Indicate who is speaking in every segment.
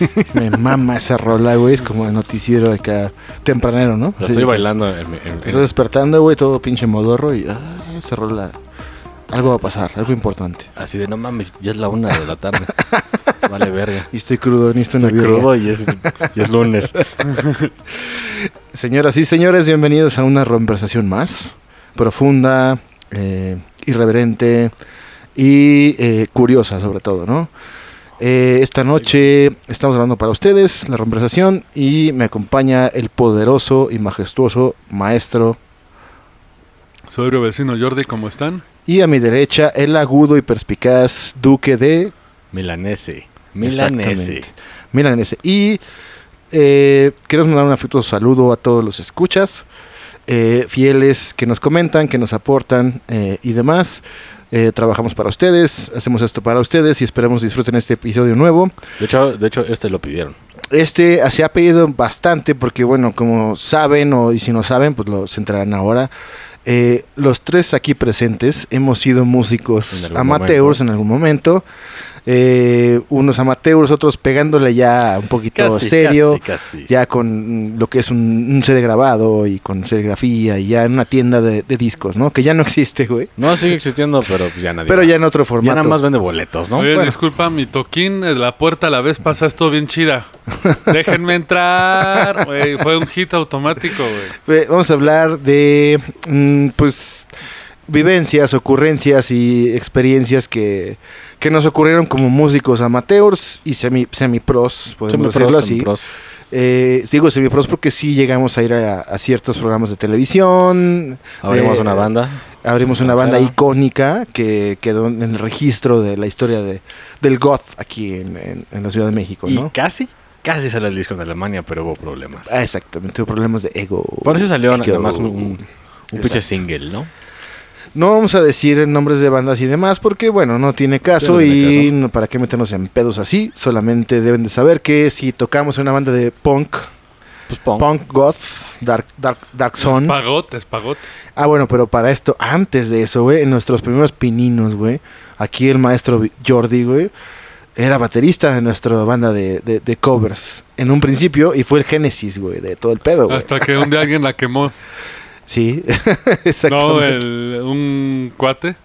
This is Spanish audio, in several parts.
Speaker 1: Me mama esa rola, güey. Es como el noticiero acá tempranero, ¿no?
Speaker 2: Lo
Speaker 1: Sí.
Speaker 2: estoy bailando en, en- en-
Speaker 1: Estás despertando, güey, todo pinche modorro y ah, esa rola. Algo va a pasar, algo importante.
Speaker 2: así de no mames, ya es la una de la tarde. vale verga.
Speaker 1: Y estoy crudo, necesito una
Speaker 2: Estoy crudo y es, y es lunes.
Speaker 1: Señoras y señores, bienvenidos a una conversación más. Profunda, eh, irreverente y eh, curiosa sobre todo, ¿no? Eh, esta noche estamos hablando para ustedes la conversación y me acompaña el poderoso y majestuoso maestro
Speaker 3: Soy el vecino Jordi, ¿cómo están?
Speaker 1: y a mi derecha el agudo y perspicaz duque de
Speaker 2: Milanese. Milanese.
Speaker 1: Milanese. Y eh, queremos mandar un afectuoso saludo a todos los escuchas, eh, fieles que nos comentan, que nos aportan eh, y demás. Eh, trabajamos para ustedes, hacemos esto para ustedes y esperemos disfruten este episodio nuevo.
Speaker 2: De hecho, de hecho, este lo pidieron.
Speaker 1: Este se ha pedido bastante porque, bueno, como saben o y si no saben, pues lo se enterarán ahora. Eh, los tres aquí presentes hemos sido músicos amateurs
Speaker 2: momento.
Speaker 1: en algún momento. Eh, unos amateurs, otros pegándole ya un poquito serio,
Speaker 2: Casi, casi.
Speaker 1: ya con lo que es un, un CD grabado y con serigrafía y ya en una tienda de, de discos, ¿no? Que ya no existe, güey.
Speaker 2: No sigue existiendo, pero pues ya nadie.
Speaker 1: Pero
Speaker 2: va.
Speaker 1: ya en otro
Speaker 2: Ya
Speaker 1: formato.
Speaker 2: nada más vende boletos, ¿no?
Speaker 3: Oye,
Speaker 1: Bueno.
Speaker 3: disculpa, mi toquín de la puerta la vez pasada estuvo bien chida. Déjenme entrar, güey. Fue un hit automático, güey.
Speaker 1: Eh, Vamos a hablar de, mm, pues, vivencias, ocurrencias y experiencias que, que nos ocurrieron como músicos amateurs y semi, semi-pros, podemos
Speaker 2: Semi-pros,
Speaker 1: decirlo así.
Speaker 2: semi-pros.
Speaker 1: Eh, digo semi-pros porque sí llegamos a ir a, a ciertos programas de televisión.
Speaker 2: Abrimos
Speaker 1: eh,
Speaker 2: una banda.
Speaker 1: Abrimos una banda icónica que quedó en el registro de la historia de, del goth aquí en, en- en la Ciudad de México,
Speaker 2: Y
Speaker 1: ¿no?
Speaker 2: casi, casi sale el disco en Alemania, pero hubo problemas.
Speaker 1: Ah, exactamente, tuvo problemas de ego.
Speaker 2: Por eso salió
Speaker 1: Ego.
Speaker 2: nada más un, un, un pinche single, ¿no?
Speaker 1: No vamos a decir nombres de bandas y demás porque, bueno, no tiene caso
Speaker 2: no tiene
Speaker 1: y
Speaker 2: caso.
Speaker 1: para qué meternos en pedos así. Solamente deben de saber que si tocamos en una banda de punk,
Speaker 2: Pues punk.
Speaker 1: punk, goth, dark, dark, dark zone.
Speaker 3: Espagot, espagot.
Speaker 1: Ah, bueno, pero para esto, antes de eso, güey, en nuestros primeros pininos, güey, aquí el maestro Jordi, güey, era baterista de nuestra banda de, de- de covers en un principio y fue el génesis, güey, de todo el pedo, güey.
Speaker 3: Hasta que un día alguien la quemó.
Speaker 1: Sí,
Speaker 3: No,
Speaker 1: exactamente.
Speaker 3: el, un cuate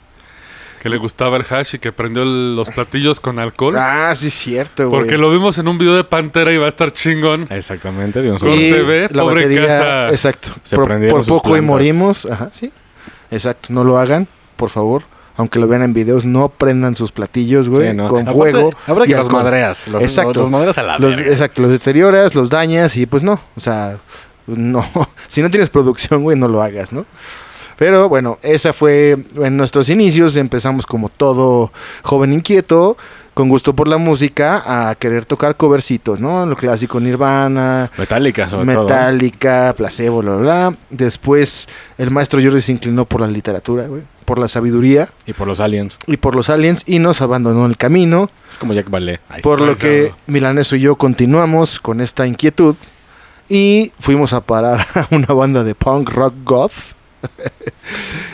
Speaker 3: que le gustaba el hash y que prendió el- los platillos con alcohol.
Speaker 1: Ah, sí, cierto, güey.
Speaker 3: Porque lo vimos en un video de Pantera y va a estar chingón.
Speaker 2: Exactamente. vimos
Speaker 3: Con
Speaker 1: Y
Speaker 3: TV,
Speaker 1: la
Speaker 3: pobre
Speaker 1: batería,
Speaker 3: casa.
Speaker 1: Exacto.
Speaker 2: Se
Speaker 1: por, por poco y morimos. Ajá, sí. Exacto. No lo hagan, por favor. Aunque lo vean en videos, no prendan sus platillos, güey,
Speaker 2: Sí, ¿no?
Speaker 1: con
Speaker 2: Aparte,
Speaker 1: fuego.
Speaker 2: Habrá
Speaker 1: y
Speaker 2: que los madreas. Los,
Speaker 1: Exacto.
Speaker 2: Los madreas a la
Speaker 1: Los,
Speaker 2: verga.
Speaker 1: exacto, los deterioras, los dañas y pues no. O sea, no. si no tienes producción, güey, no lo hagas, ¿no? Pero bueno, esa fue en nuestros inicios. Empezamos como todo joven inquieto, con gusto por la música, a querer tocar covercitos, ¿no? Lo clásico Nirvana,
Speaker 2: Metálica, sobre todo.
Speaker 1: Metallica, Placebo, bla, bla, bla. Después el maestro Jordi se inclinó por la literatura, güey, por la sabiduría
Speaker 2: Y por los aliens.
Speaker 1: y por los aliens y nos abandonó el camino.
Speaker 2: Es como Jack Ballet. Ahí
Speaker 1: Por lo que. Milaneso y yo continuamos con esta inquietud y fuimos a parar a una banda de punk rock goth.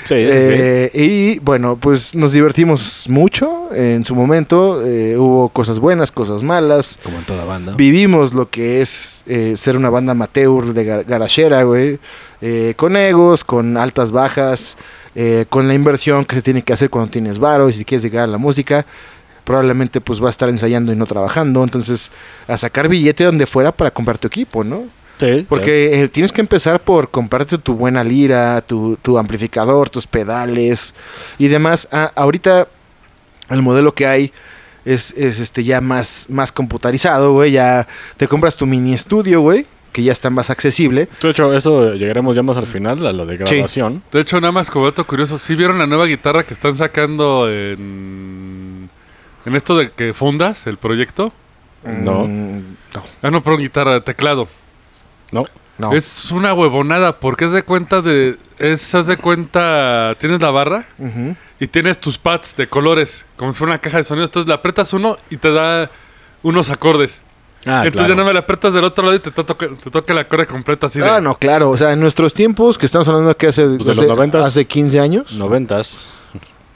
Speaker 2: Sí, sí,
Speaker 1: Eh, Y bueno, pues nos divertimos mucho en su momento. eh, hubo cosas buenas, cosas malas.
Speaker 2: sí. Como en toda banda.
Speaker 1: Vivimos lo que es eh, ser una banda amateur de gar- garachera, güey. eh, con egos, con altas bajas, con la inversión que se tiene que hacer cuando tienes varo y si quieres llegar a la música. Probablemente pues va a estar ensayando y no trabajando. Entonces, a sacar billete donde fuera para comprar tu equipo, ¿no?
Speaker 2: Sí,
Speaker 1: Porque eh, tienes que empezar por comprarte tu buena lira, tu, tu amplificador, tus pedales y demás. Ah, ahorita el modelo que hay es, es este ya más, más computarizado, güey. Ya te compras tu mini estudio, güey, que ya está más accesible.
Speaker 2: De hecho, eso llegaremos ya más al final, a lo de
Speaker 1: Sí.
Speaker 2: grabación.
Speaker 3: De hecho, nada más como dato curioso, ¿sí vieron la nueva guitarra que están sacando en, en esto de que fundas el proyecto?
Speaker 2: No.
Speaker 1: Mm, no.
Speaker 3: Ah, no, pero guitarra, teclado.
Speaker 2: No.
Speaker 1: No.
Speaker 3: Es una huevonada, porque es de cuenta de. Es, haz de cuenta. Tienes la barra y tienes tus pads de colores, como si fuera una caja de sonidos. Entonces le aprietas uno y te da unos acordes.
Speaker 2: Ah,
Speaker 3: Entonces ya no me la aprietas del otro lado y te, to- toca, te toca el acorde completo así de.
Speaker 1: Ah, no, claro. O sea, en nuestros tiempos, que estamos hablando que hace,
Speaker 2: Pues de
Speaker 1: hace,
Speaker 2: los noventas.
Speaker 1: hace 15 años,
Speaker 2: Noventas.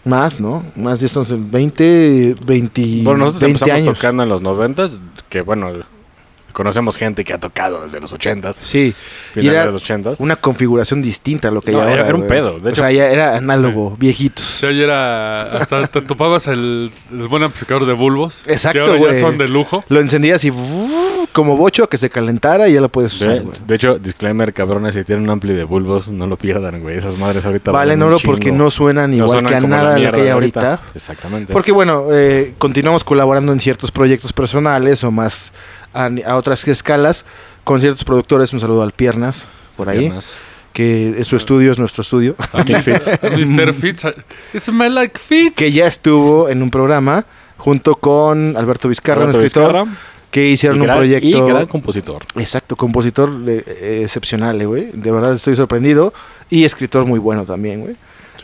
Speaker 1: más, ¿no? Más, ya estamos en 20, 20,
Speaker 2: Bueno, nosotros
Speaker 1: 20
Speaker 2: empezamos
Speaker 1: años.
Speaker 2: tocando en los noventas, que bueno, conocemos gente que ha tocado desde los ochentas,
Speaker 1: Sí. Y
Speaker 2: finales
Speaker 1: era
Speaker 2: de los ochentas.
Speaker 1: una configuración distinta a lo que
Speaker 2: No,
Speaker 1: hay
Speaker 2: era-
Speaker 1: ahora.
Speaker 2: era un pedo, de
Speaker 1: o
Speaker 2: hecho-
Speaker 1: sea, ya era análogo, viejitos.
Speaker 3: Sí, ayer era. Hasta te topabas el, el buen amplificador de bulbos.
Speaker 1: Exacto,
Speaker 3: Que ahora
Speaker 1: güey.
Speaker 3: ya son de lujo.
Speaker 1: Lo encendías y como bocho que se calentara y ya lo puedes usar,
Speaker 2: De,
Speaker 1: güey.
Speaker 2: de hecho, disclaimer, cabrones, si tienen un ampli de bulbos, no lo pierdan, güey. Esas madres ahorita
Speaker 1: Valen oro porque no suenan
Speaker 2: No
Speaker 1: igual
Speaker 2: suenan
Speaker 1: que a nada de lo que hay ahorita.
Speaker 2: Exactamente.
Speaker 1: Porque bueno, eh, continuamos colaborando en ciertos proyectos personales o más a, a otras escalas con ciertos productores. Un saludo al Piernas, por ahí,
Speaker 2: Piernas.
Speaker 1: que es su estudio, es nuestro estudio,
Speaker 2: A King Fitz.
Speaker 3: Mr. Fitz. It smell like Fitz.
Speaker 1: que ya estuvo en un programa junto con Alberto Vizcarra,
Speaker 2: Roberto
Speaker 1: un escritor,
Speaker 2: Vizcarra,
Speaker 1: que hicieron
Speaker 2: y
Speaker 1: un
Speaker 2: gran-
Speaker 1: proyecto...
Speaker 2: Y gran compositor.
Speaker 1: Exacto, compositor eh, eh, excepcional, eh, güey. De verdad estoy sorprendido. Y escritor muy bueno también, güey.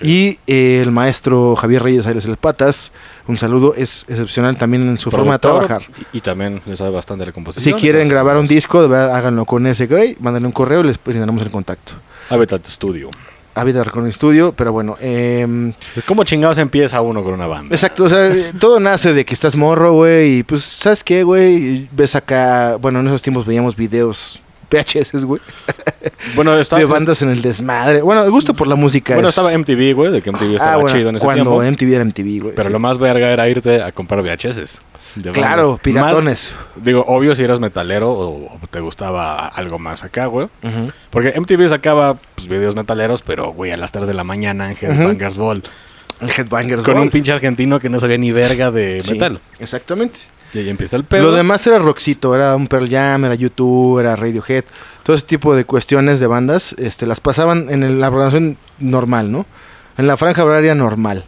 Speaker 1: Y eh, el maestro Javier Reyes Aires El Patas, un saludo, es excepcional también en su forma de trabajar.
Speaker 2: Y, y también le sabe bastante de composición.
Speaker 1: Si quieren
Speaker 2: entonces,
Speaker 1: grabar un disco, de verdad, háganlo con ese güey, mándenle un correo y les brindaremos el contacto.
Speaker 2: Habitat Studio.
Speaker 1: Habitat Recording Studio, pero bueno, eh,
Speaker 2: ¿Cómo chingados empieza uno con una banda?
Speaker 1: exacto, o sea, todo nace de que estás morro, güey, y pues, ¿sabes qué, güey? Ves acá, bueno, en esos tiempos veíamos videos VHS, güey,
Speaker 2: Bueno, estaba,
Speaker 1: de bandas en el desmadre. Bueno, el gusto por la música
Speaker 2: bueno,
Speaker 1: es-
Speaker 2: estaba MTV, güey, de que MTV estaba
Speaker 1: ah, bueno,
Speaker 2: chido en ese
Speaker 1: cuando. MTV era MTV, güey.
Speaker 2: Pero
Speaker 1: sí.
Speaker 2: lo más verga era irte a comprar VHS. de
Speaker 1: Claro, piratones.
Speaker 2: Más- digo, obvio si eras metalero o, te gustaba algo más acá, güey.
Speaker 1: Ujú.
Speaker 2: Porque MTV sacaba pues, videos metaleros, pero, güey, a las 3 de la mañana en Headbangers Ball.
Speaker 1: El Headbangers
Speaker 2: Con
Speaker 1: Ball.
Speaker 2: un pinche argentino que no sabía ni verga de
Speaker 1: Sí,
Speaker 2: metal.
Speaker 1: Exactamente.
Speaker 2: Y ahí empieza el pedo.
Speaker 1: Lo demás era rockcito, era un Pearl Jam, era YouTube, era Radiohead, todo ese tipo de cuestiones de bandas, este, las pasaban en la programación normal, ¿no? En la franja horaria normal.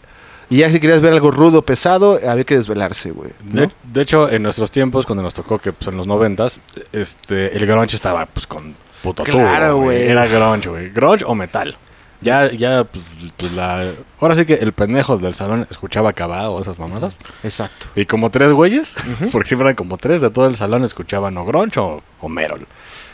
Speaker 1: Y ya si querías ver algo rudo, pesado, había que desvelarse, güey. ¿no?
Speaker 2: De, de hecho, en nuestros tiempos, cuando nos tocó, que pues, en los noventas, este, el grunge estaba pues con puto
Speaker 1: Claro,
Speaker 2: tubo,
Speaker 1: güey.
Speaker 2: Era grunge, güey. Grunge o metal. Ya, ya, pues, pues, la... Ahora sí que el pendejo del salón escuchaba Cabá o esas mamadas.
Speaker 1: Exacto.
Speaker 2: Y como tres güeyes, porque siempre eran como tres de todo el salón escuchaban o grunge o, o Merol.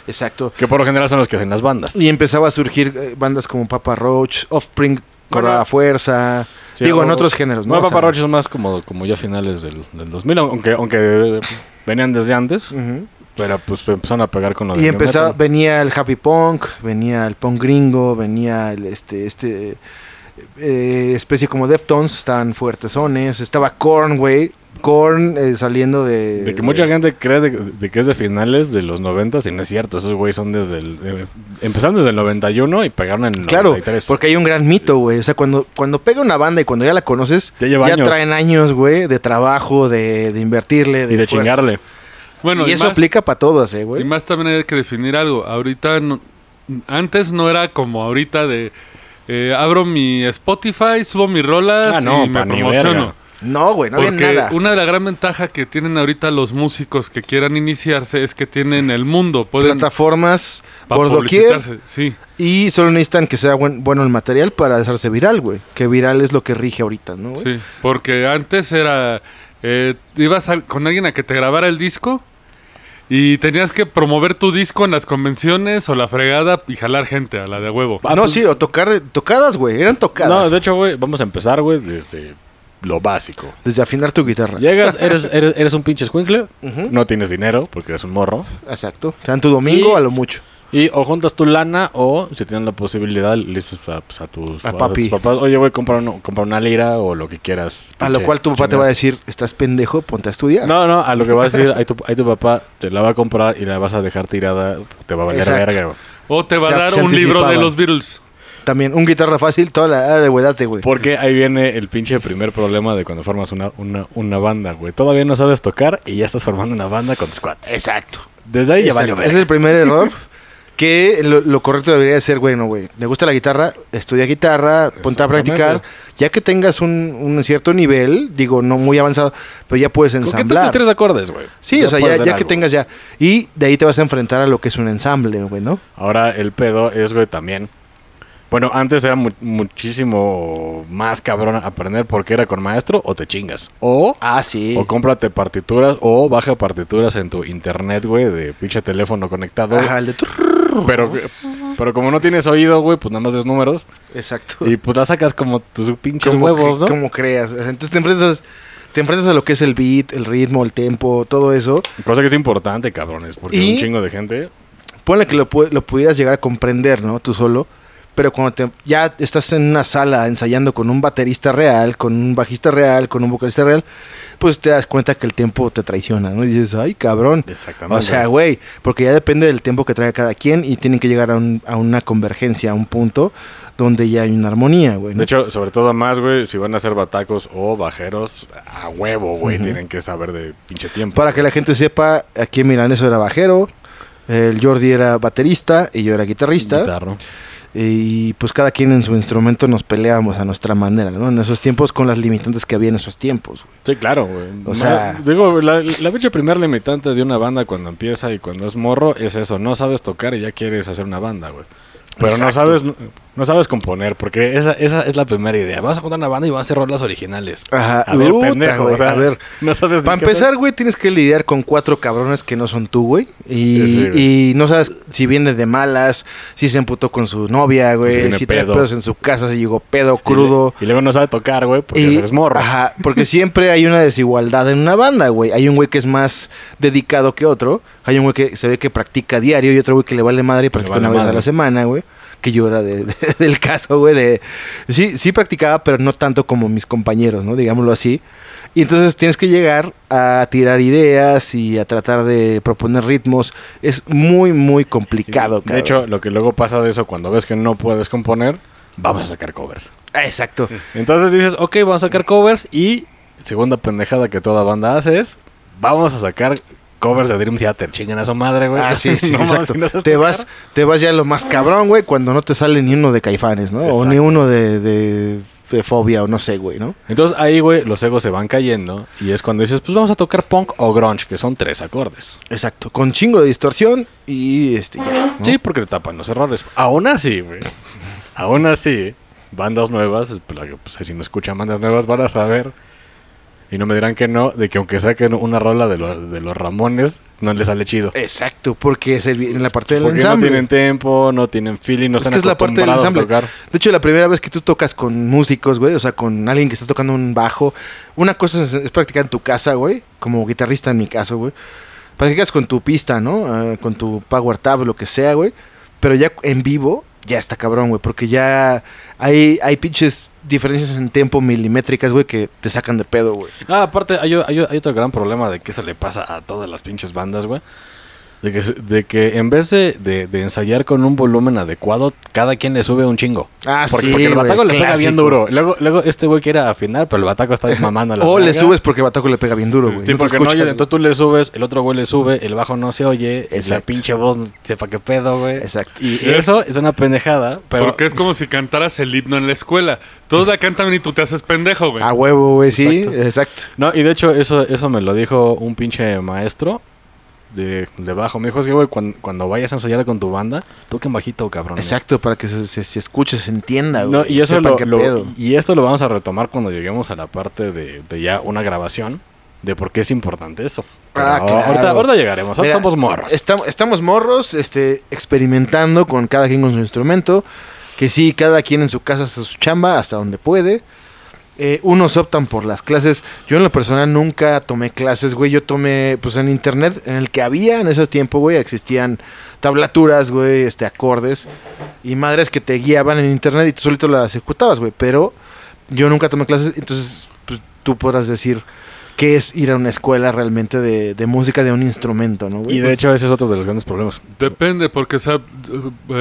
Speaker 1: Exacto.
Speaker 2: Que por lo general son los que hacen las bandas.
Speaker 1: Y empezaba a surgir eh, bandas como Papa Roach, Offspring,
Speaker 2: Bueno,
Speaker 1: Cora Fuerza,
Speaker 2: Sí,
Speaker 1: digo, en otros géneros, ¿no?
Speaker 2: No,
Speaker 1: O sea,
Speaker 2: Papa Roach es más como, como ya finales del, del 2000, aunque, aunque venían desde antes,
Speaker 1: ujú.
Speaker 2: Pero pues empezaron a pegar con lo de
Speaker 1: Y
Speaker 2: new
Speaker 1: empezaba, venía el happy punk, venía el punk gringo, venía el este, este eh, especie como Deftones, estaban fuertesones, estaba Korn, güey, Korn eh, saliendo de...
Speaker 2: De que mucha gente cree de, de que es de finales de los 90 y no es cierto. Esos güeyes son desde el... eh, empezaron desde el 91 y pegaron en el
Speaker 1: Claro,
Speaker 2: 93.
Speaker 1: porque hay un gran mito, güey. O sea, cuando, cuando pega una banda y cuando ya la conoces,
Speaker 2: Ya lleva años.
Speaker 1: traen años, güey, de trabajo, de, de invertirle, de
Speaker 2: y de chingarle.
Speaker 3: Bueno,
Speaker 1: y eso
Speaker 3: más-
Speaker 1: aplica para todas, eh,
Speaker 3: Y
Speaker 1: güey.
Speaker 3: más también hay que definir algo. Ahorita, no- antes no era como ahorita de eh, abro mi Spotify, subo mis rolas
Speaker 2: Ah, no,
Speaker 3: y me promociono.
Speaker 1: No, güey, no había
Speaker 3: Porque
Speaker 1: nada.
Speaker 3: una de las gran ventajas que tienen ahorita los músicos que quieran iniciarse es que tienen el mundo. Pueden
Speaker 1: Plataformas por doquier
Speaker 3: Sí.
Speaker 1: y solo necesitan que sea buen- bueno el material para hacerse viral, güey. Que viral es lo que rige ahorita, ¿no? güey?
Speaker 3: Sí, porque antes era. eh, ibas con alguien a que te grabara el disco y tenías que promover tu disco en las convenciones o la fregada y jalar gente a la de huevo.
Speaker 2: Ah,
Speaker 1: no,
Speaker 2: pues-
Speaker 1: sí, o tocar, tocadas, güey, eran tocadas.
Speaker 2: No, de hecho, güey, vamos a empezar, güey, desde lo básico.
Speaker 1: Desde afinar tu guitarra.
Speaker 2: Llegas, eres, eres, eres un pinche escuincle, no tienes dinero porque eres un morro.
Speaker 1: Exacto. Te dan tu domingo
Speaker 2: Y-
Speaker 1: a lo mucho.
Speaker 2: Y o juntas tu lana o si tienes la posibilidad, le dices a, pues, a tus,
Speaker 1: A papi.
Speaker 2: tus papás, oye, güey, compra, una lira o lo que quieras.
Speaker 1: A lo cual tu papá te
Speaker 2: chingada".
Speaker 1: va a decir, estás pendejo, ponte a estudiar.
Speaker 2: No, no, a lo que va a decir, ahí tu, ahí tu papá te la va a comprar y la vas a dejar tirada, te va a valer verga, güey.
Speaker 3: O te va
Speaker 1: Se-
Speaker 3: a dar un libro de los Beatles.
Speaker 1: También, un guitarra fácil, toda la ah, de güey.
Speaker 2: Porque ahí viene el pinche primer problema de cuando formas una, una, una banda, güey. Todavía no sabes tocar y ya estás formando una banda con tus cuates.
Speaker 1: Exacto.
Speaker 2: Desde ahí ya
Speaker 1: Exacto.
Speaker 2: valió
Speaker 1: Ese es el primer error Que lo, lo correcto debería de ser, bueno, güey, ¿le gusta la guitarra? Estudia guitarra, ponte a practicar. Ya que tengas un, un cierto nivel, digo, no muy avanzado, pero ya puedes
Speaker 2: ¿Con qué
Speaker 1: ensamblar.
Speaker 2: tres acordes, güey?
Speaker 1: Sí, o sea, ya, ya que tengas ya. Y de ahí te vas a enfrentar a lo que es un ensamble, güey, ¿no?
Speaker 2: Ahora el pedo es, güey, también. Bueno, antes era mu- muchísimo más cabrón aprender porque era con maestro o te chingas. O,
Speaker 1: Ah, sí.
Speaker 2: o cómprate partituras o baja partituras en tu internet, güey, de pinche teléfono conectado.
Speaker 1: Ajá, el de...
Speaker 2: Pero, pero como no tienes oído, güey, pues nada más ves números.
Speaker 1: Exacto.
Speaker 2: Y pues la sacas como tus pinches
Speaker 1: como
Speaker 2: huevos,
Speaker 1: que-
Speaker 2: ¿no?
Speaker 1: Como creas. Entonces te enfrentas, te enfrentas a lo que es el beat, el ritmo, el tempo, todo eso.
Speaker 2: Cosa que es importante, cabrones, porque
Speaker 1: Y-
Speaker 2: un chingo de gente.
Speaker 1: Ponle que lo, lo pudieras llegar a comprender, ¿no? Tú solo. Pero cuando te- ya estás en una sala ensayando con un baterista real, con un bajista real, con un vocalista real, pues te das cuenta que el tiempo te traiciona, ¿no? Y dices, ay, cabrón.
Speaker 2: Exactamente.
Speaker 1: O sea, güey, porque ya depende del tiempo que traiga cada quien y tienen que llegar a, un- a una convergencia, a un punto donde ya hay una armonía, güey. ¿no?
Speaker 2: De hecho, sobre todo más, güey, si van a ser batacos o bajeros, a huevo, güey, tienen que saber de pinche tiempo.
Speaker 1: Para que la gente sepa, aquí en Milaneso era bajero, el Jordi era baterista y yo era guitarrista.
Speaker 2: Guitarro.
Speaker 1: Y pues cada quien en su instrumento nos peleábamos a nuestra manera, ¿no? En esos tiempos con las limitantes que había en esos tiempos. güey.
Speaker 2: Sí, claro, güey.
Speaker 1: O sea-
Speaker 2: Digo, la, la pinche primer limitante de una banda cuando empieza y cuando es morro es eso. No sabes tocar y ya quieres hacer una banda, güey. Pero no sabes no sabes componer, porque esa, esa es la primera idea. Vas a contar una banda y vas a hacer rolas originales.
Speaker 1: Ajá,
Speaker 2: A ver,
Speaker 1: puta,
Speaker 2: pendejo,
Speaker 1: güey,
Speaker 2: o sea,
Speaker 1: a ver.
Speaker 2: No sabes
Speaker 1: Para empezar, güey, tienes que lidiar con cuatro cabrones que no son tú, güey. Y,
Speaker 2: Sí, güey.
Speaker 1: y no sabes si viene de malas, si se emputó con su novia,
Speaker 2: Si
Speaker 1: güey,
Speaker 2: viene
Speaker 1: si trae
Speaker 2: pedo.
Speaker 1: pedos en su casa, si llegó pedo, crudo.
Speaker 2: Y, luego no sabe tocar, güey, porque
Speaker 1: Y-
Speaker 2: eres morro.
Speaker 1: Ajá, porque siempre hay una desigualdad en una banda, güey. Hay un güey que es más dedicado que otro. Hay un güey que se ve que practica diario y otro güey que le vale madre y practica
Speaker 2: vale
Speaker 1: una vez a la semana, güey. Que yo era de- de- del caso, güey, de... Sí, sí practicaba, pero no tanto como mis compañeros, ¿no? Digámoslo así. Y entonces tienes que llegar a tirar ideas y a tratar de proponer ritmos. Es muy, muy complicado,
Speaker 2: de
Speaker 1: cabrón.
Speaker 2: hecho, lo que luego pasa de eso, cuando ves que no puedes componer, vamos a sacar covers.
Speaker 1: Exacto.
Speaker 2: Entonces dices, ok, vamos a sacar covers y segunda pendejada que toda banda hace es, vamos a sacar covers de Dream Theater. Chinguen a su madre, güey.
Speaker 1: Ah, sí, sí,
Speaker 2: No
Speaker 1: exacto.
Speaker 2: si no
Speaker 1: te vas, te vas ya lo más cabrón, güey, cuando no te sale ni uno de caifanes, ¿no? O ni uno de, de, de fobia o no sé, güey, ¿no?
Speaker 2: Entonces ahí, güey, los egos se van cayendo y es cuando dices, pues vamos a tocar punk o grunge, que son tres acordes.
Speaker 1: Exacto. Con chingo de distorsión y este ya. ¿no?
Speaker 2: Sí, porque te tapan los errores. Aún así, güey. Aún así, bandas nuevas, pues, que, pues, si no escuchan bandas nuevas van a saber. Y no me dirán que no, de que aunque saquen una rola de, los de los Ramones, no les sale chido.
Speaker 1: Exacto, porque es el- en la parte del
Speaker 2: Porque no
Speaker 1: ensamble.
Speaker 2: tienen tempo, no tienen feeling, no
Speaker 1: Es
Speaker 2: están
Speaker 1: que es la parte del ensamble.
Speaker 2: tocar.
Speaker 1: De hecho, la primera vez que tú tocas con músicos, güey, o sea, con alguien que está tocando un bajo, una cosa es, es practicar en tu casa, güey, como guitarrista en mi caso, güey. Practicas con tu pista, ¿no? Ah, con tu power tab, lo que sea, güey. Pero ya en vivo, ya está cabrón, güey, porque ya hay, hay pinches diferencias en tempo milimétricas, güey, que te sacan de pedo, güey.
Speaker 2: Ah, aparte, hay, hay- otro gran problema de que eso le pasa a todas las pinches bandas, güey. De que, de que en vez de, de- de ensayar con un volumen adecuado, cada quien le sube un chingo.
Speaker 1: Ah,
Speaker 2: porque,
Speaker 1: sí,
Speaker 2: porque el bataco le pega bien duro. Luego, luego este güey quiere afinar, pero el bataco está mamando la
Speaker 1: O le subes porque el bataco le pega bien duro, güey.
Speaker 2: Sí,
Speaker 1: No
Speaker 2: porque no
Speaker 1: escuchas,
Speaker 2: oye,
Speaker 1: güey.
Speaker 2: entonces tú le subes, el otro güey le sube, el bajo no se oye, y la
Speaker 1: Exacto.
Speaker 2: pinche voz no sepa qué pedo, güey.
Speaker 1: Exacto.
Speaker 2: Y eso es una pendejada, pero...
Speaker 3: Porque es como si cantaras el himno en la escuela. Todos la cantan y tú te haces pendejo, güey.
Speaker 1: A huevo, güey, sí,
Speaker 2: Exacto.
Speaker 1: exacto.
Speaker 2: No, y de hecho eso, eso me lo dijo un pinche maestro de, de bajo. Me dijo, es que, güey, cuando, cuando vayas a ensayar con tu banda, toquen bajito, cabrón.
Speaker 1: Exacto, para que se, se- se escuche, se entienda, güey.
Speaker 2: No, y eso lo, lo- y esto lo vamos a retomar cuando lleguemos a la parte de, de ya una grabación de por qué es importante eso.
Speaker 1: Ah, claro.
Speaker 2: ahorita, ahorita llegaremos,
Speaker 1: Mira,
Speaker 2: somos morros.
Speaker 1: Estamos, estamos morros, este, experimentando con cada quien con su instrumento. Que sí, cada quien en su casa hace su chamba hasta donde puede. Eh, unos optan por las clases. Yo en lo personal nunca tomé clases, güey. Yo tomé, pues en internet, en el que había en ese tiempo, güey, existían tablaturas, güey, este, acordes. Y madres que te guiaban en internet y tú solito las ejecutabas, güey. Pero yo nunca tomé clases, entonces pues, tú podrás decir qué es ir a una escuela realmente de, de música de un instrumento, ¿no? güey?
Speaker 2: Y de hecho ese es otro de los grandes problemas.
Speaker 3: Depende, porque o sea,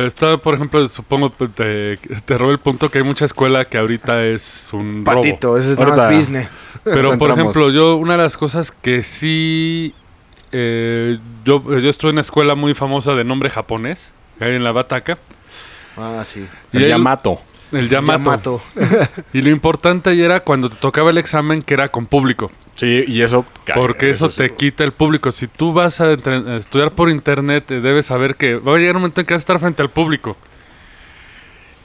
Speaker 3: está, por ejemplo, supongo, pues, te, te robo el punto que hay mucha escuela que ahorita es un robo.
Speaker 1: Patito, ese es nada más business.
Speaker 3: Pero, por ejemplo, yo, una de las cosas que sí. eh, yo, yo estuve en una escuela muy famosa de nombre japonés. que hay en la bataca.
Speaker 1: Ah, sí.
Speaker 3: Y
Speaker 2: El Yamato.
Speaker 3: El Yamato. Y lo importante ahí era cuando te tocaba el examen que era con público.
Speaker 2: Sí, y eso...
Speaker 3: Porque eso te
Speaker 2: sí.
Speaker 3: quita el público. Si tú vas a, estudiar por internet, eh, debes saber que va a llegar un momento en que vas a estar frente al público.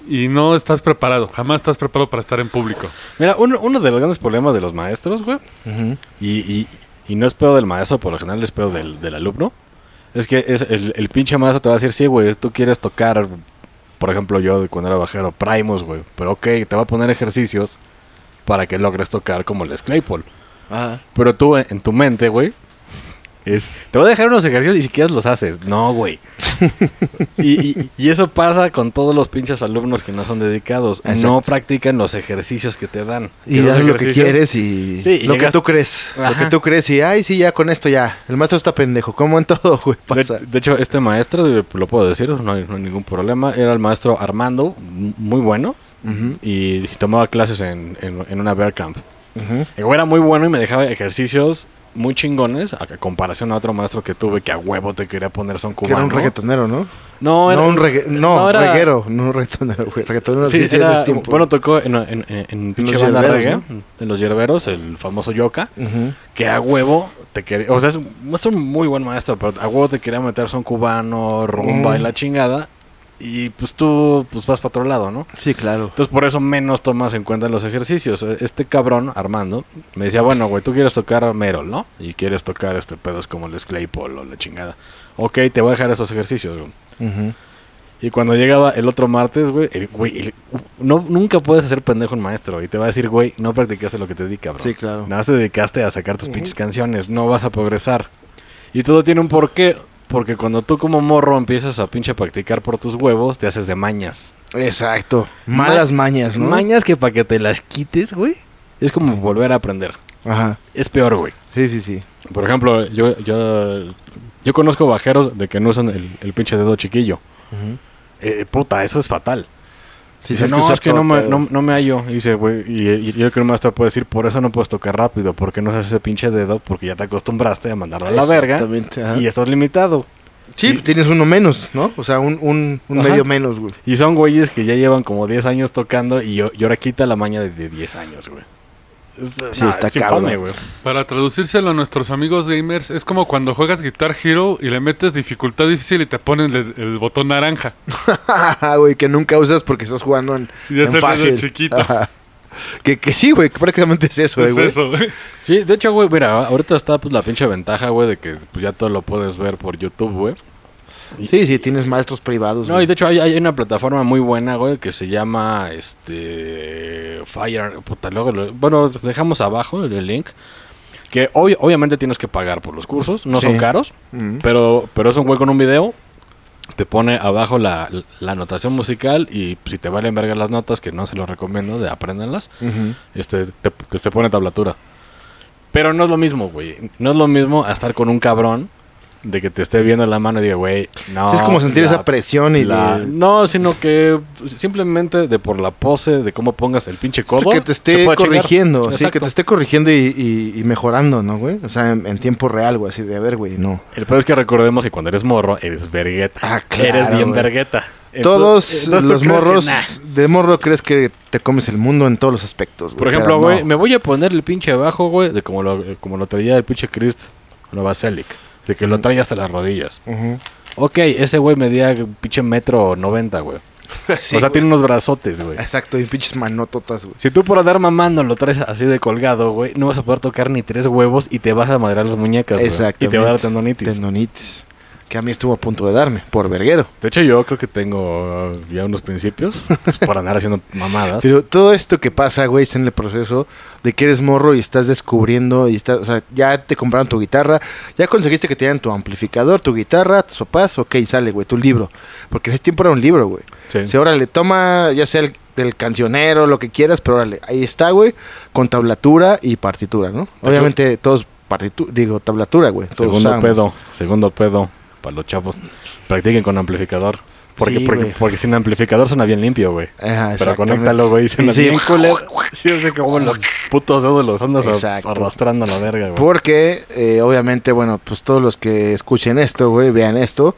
Speaker 3: Y no estás preparado. Jamás estás preparado para estar en público.
Speaker 2: Mira, uno, uno de los grandes problemas de los maestros, güey, y, y, y no es pedo del maestro, por lo general es pedo del, del alumno, es que es el, el pinche maestro te va a decir, sí, güey, tú quieres tocar, por ejemplo, yo cuando era bajero, Primus, güey, pero ok, te va a poner ejercicios para que logres tocar como el Claypool.
Speaker 1: Ajá.
Speaker 2: Pero tú, en, en tu mente, güey, es, te voy a dejar unos ejercicios y si quieres los haces. No, güey. y, y- y eso pasa con todos los pinches alumnos que no son dedicados. No practican los ejercicios que te dan.
Speaker 1: Y das lo que quieres y
Speaker 2: Sí, y
Speaker 1: lo que tú crees. Lo que tú crees y, ay, sí, ya con esto ya. El maestro está pendejo. Como en todo, güey, pasa.
Speaker 2: De, de hecho, este maestro, eh, lo puedo decir, no hay, no hay ningún problema, era el maestro Armando, muy bueno, y tomaba clases en, en, en una bear camp. era muy bueno y me dejaba ejercicios muy chingones, a comparación a otro maestro que tuve que a huevo te quería poner son
Speaker 1: Que era
Speaker 2: cubano.
Speaker 1: un reggaetonero, ¿no?
Speaker 2: No, era
Speaker 1: no, un regga- no,
Speaker 2: no, era-
Speaker 1: reguero, no un reggaetonero, güey. Reggaetonero
Speaker 2: Sí, era-
Speaker 1: tiempo.
Speaker 2: bueno, tocó en, en, en, en pinche banda de los yerberos, el famoso Yoka, que a huevo te quería, o sea, es, un- es un muy buen maestro, pero a huevo te quería meter son cubano, rumba y
Speaker 1: Mm.
Speaker 2: la chingada, y pues tú pues vas para otro lado, ¿no?
Speaker 1: Sí, claro.
Speaker 2: Entonces por eso menos tomas en cuenta los ejercicios. Este cabrón, Armando, me decía, bueno, güey, tú quieres tocar Merol, ¿no? Y quieres tocar este pedos como el Claypool o la chingada. Ok, te voy a dejar esos ejercicios, güey. Y cuando llegaba el otro martes, güey, el- güey, el- no, nunca puedes hacer pendejo un maestro. Y te va a decir, güey, no practicaste lo que te dedica, bro.
Speaker 1: Sí, claro.
Speaker 2: Nada más te dedicaste a sacar tus pinches canciones. No vas a progresar. Y todo tiene un porqué. Porque cuando tú como morro empiezas a pinche practicar por tus huevos, te haces de mañas.
Speaker 1: Exacto. Malas
Speaker 2: Ma-
Speaker 1: mañas, ¿no?
Speaker 2: Mañas que para que te las quites, güey, es como volver a aprender.
Speaker 1: Ajá.
Speaker 2: Es peor, güey.
Speaker 1: Sí, sí, sí.
Speaker 2: Por ejemplo, yo, yo, yo conozco bajeros de que no usan el, el pinche dedo chiquillo. Eh, puta, eso es fatal.
Speaker 1: Sí,
Speaker 2: Dice,
Speaker 1: se
Speaker 2: no, es que no me, no, no me hallo. Y dice, güey, y, y yo creo que el maestro puede decir, por eso no puedes tocar rápido, porque no haces ese pinche dedo, porque ya te acostumbraste a mandarlo a la verga
Speaker 1: ajá.
Speaker 2: y estás limitado.
Speaker 1: Sí,
Speaker 2: y-
Speaker 1: tienes uno menos, ¿no? O sea, un, un, un medio menos, güey.
Speaker 2: Y son güeyes que ya llevan como 10 años tocando y, yo, y ahora quita la maña de 10 años, güey. Es-
Speaker 1: Sí,
Speaker 2: no,
Speaker 1: está
Speaker 2: es infame,
Speaker 1: cabrón.
Speaker 2: güey.
Speaker 3: Para traducírselo a nuestros amigos gamers, es como cuando juegas Guitar Hero y le metes dificultad difícil y te ponen el, el botón naranja.
Speaker 1: Güey, que nunca usas porque estás jugando en,
Speaker 3: Y es
Speaker 1: en fácil.
Speaker 3: chiquito.
Speaker 1: Que, que sí, güey, que prácticamente es eso,
Speaker 3: es
Speaker 1: güey.
Speaker 3: eso, güey.
Speaker 2: Sí, de hecho, güey, mira, ahorita está pues la pinche ventaja, güey, de que pues, ya todo lo puedes ver por YouTube, güey.
Speaker 1: Sí, sí, tienes maestros privados,
Speaker 2: No,
Speaker 1: güey.
Speaker 2: y de hecho hay, hay una plataforma muy buena, güey, que se llama, este, Fire, puta, luego, lo- bueno, dejamos abajo el, el link, que obvi- obviamente tienes que pagar por los cursos, no
Speaker 1: Sí.
Speaker 2: son caros,
Speaker 1: Ujú.
Speaker 2: pero, pero es un güey con un video, te pone abajo la, la notación musical y si te valen verga las notas, que no se lo recomiendo, de apréndanlas,
Speaker 1: Ujú.
Speaker 2: este, te, te, te pone tablatura. Pero no es lo mismo, güey. No es lo mismo a estar con un cabrón de que te esté viendo la mano y diga, güey, no.
Speaker 1: Sí, es como sentir
Speaker 2: la-
Speaker 1: esa presión y
Speaker 2: la-
Speaker 1: de-
Speaker 2: No, sino que simplemente de por la pose, de cómo pongas el pinche codo.
Speaker 1: que te esté corrigiendo, sí, que te esté corrigiendo y, y- y mejorando, ¿no, güey? O sea, en, en tiempo real, güey, así de, a ver, güey, no.
Speaker 2: El peor es que recordemos que cuando eres morro, eres vergueta.
Speaker 1: Ah, claro,
Speaker 2: Eres bien
Speaker 1: güey.
Speaker 2: vergueta.
Speaker 1: Todos
Speaker 2: Entonces- tú
Speaker 1: los morros,
Speaker 2: nah.
Speaker 1: de morro crees que te comes el mundo en todos los aspectos, güey.
Speaker 2: Por ejemplo, güey,
Speaker 1: no.
Speaker 2: me voy a poner el pinche abajo, güey, de como lo, como lo traía el pinche Christ Novaselic. De que lo trae hasta las rodillas.
Speaker 1: Ujú.
Speaker 2: Ok, ese güey medía un pinche metro noventa, güey.
Speaker 1: Sí,
Speaker 2: o sea,
Speaker 1: güey.
Speaker 2: tiene unos brazotes, güey.
Speaker 1: Exacto, y pinches manototas, güey.
Speaker 2: Si tú por andar mamando lo traes así de colgado, güey, no vas a poder tocar ni tres huevos y te vas a madrear las muñecas.
Speaker 1: Exactamente.
Speaker 2: Y te va a dar tendonitis.
Speaker 1: Tendonitis. Que a mí estuvo a punto de darme, por verguero.
Speaker 2: De hecho, yo creo que tengo uh, ya unos principios pues, por andar haciendo mamadas.
Speaker 1: Pero todo esto que pasa, güey, está en el proceso de que eres morro y estás descubriendo y estás, o sea, ya te compraron tu guitarra, ya conseguiste que te dieran tu amplificador, tu guitarra, tus papás, ok, sale, güey, tu libro. Porque en ese tiempo era un libro, güey.
Speaker 2: Sí.
Speaker 1: Si ahora le toma, ya sea el del cancionero, lo que quieras, pero órale, ahí está, güey, con tablatura y partitura, ¿no?
Speaker 2: Te
Speaker 1: Obviamente todos partitura, digo, tablatura, güey. todos
Speaker 2: Segundo pedo, segundo pedo para los chavos. Practiquen con amplificador. Porque,
Speaker 1: Sí,
Speaker 2: porque, sin amplificador suena bien limpio, güey.
Speaker 1: Ajá,
Speaker 2: Pero conéctalo, güey, suena
Speaker 1: Sí,
Speaker 2: bien culero. Sí, es de como los putos dedos los andas
Speaker 1: Exacto.
Speaker 2: arrastrando a la verga, güey.
Speaker 1: Porque, eh, obviamente, bueno, pues todos los que escuchen esto, güey, vean esto,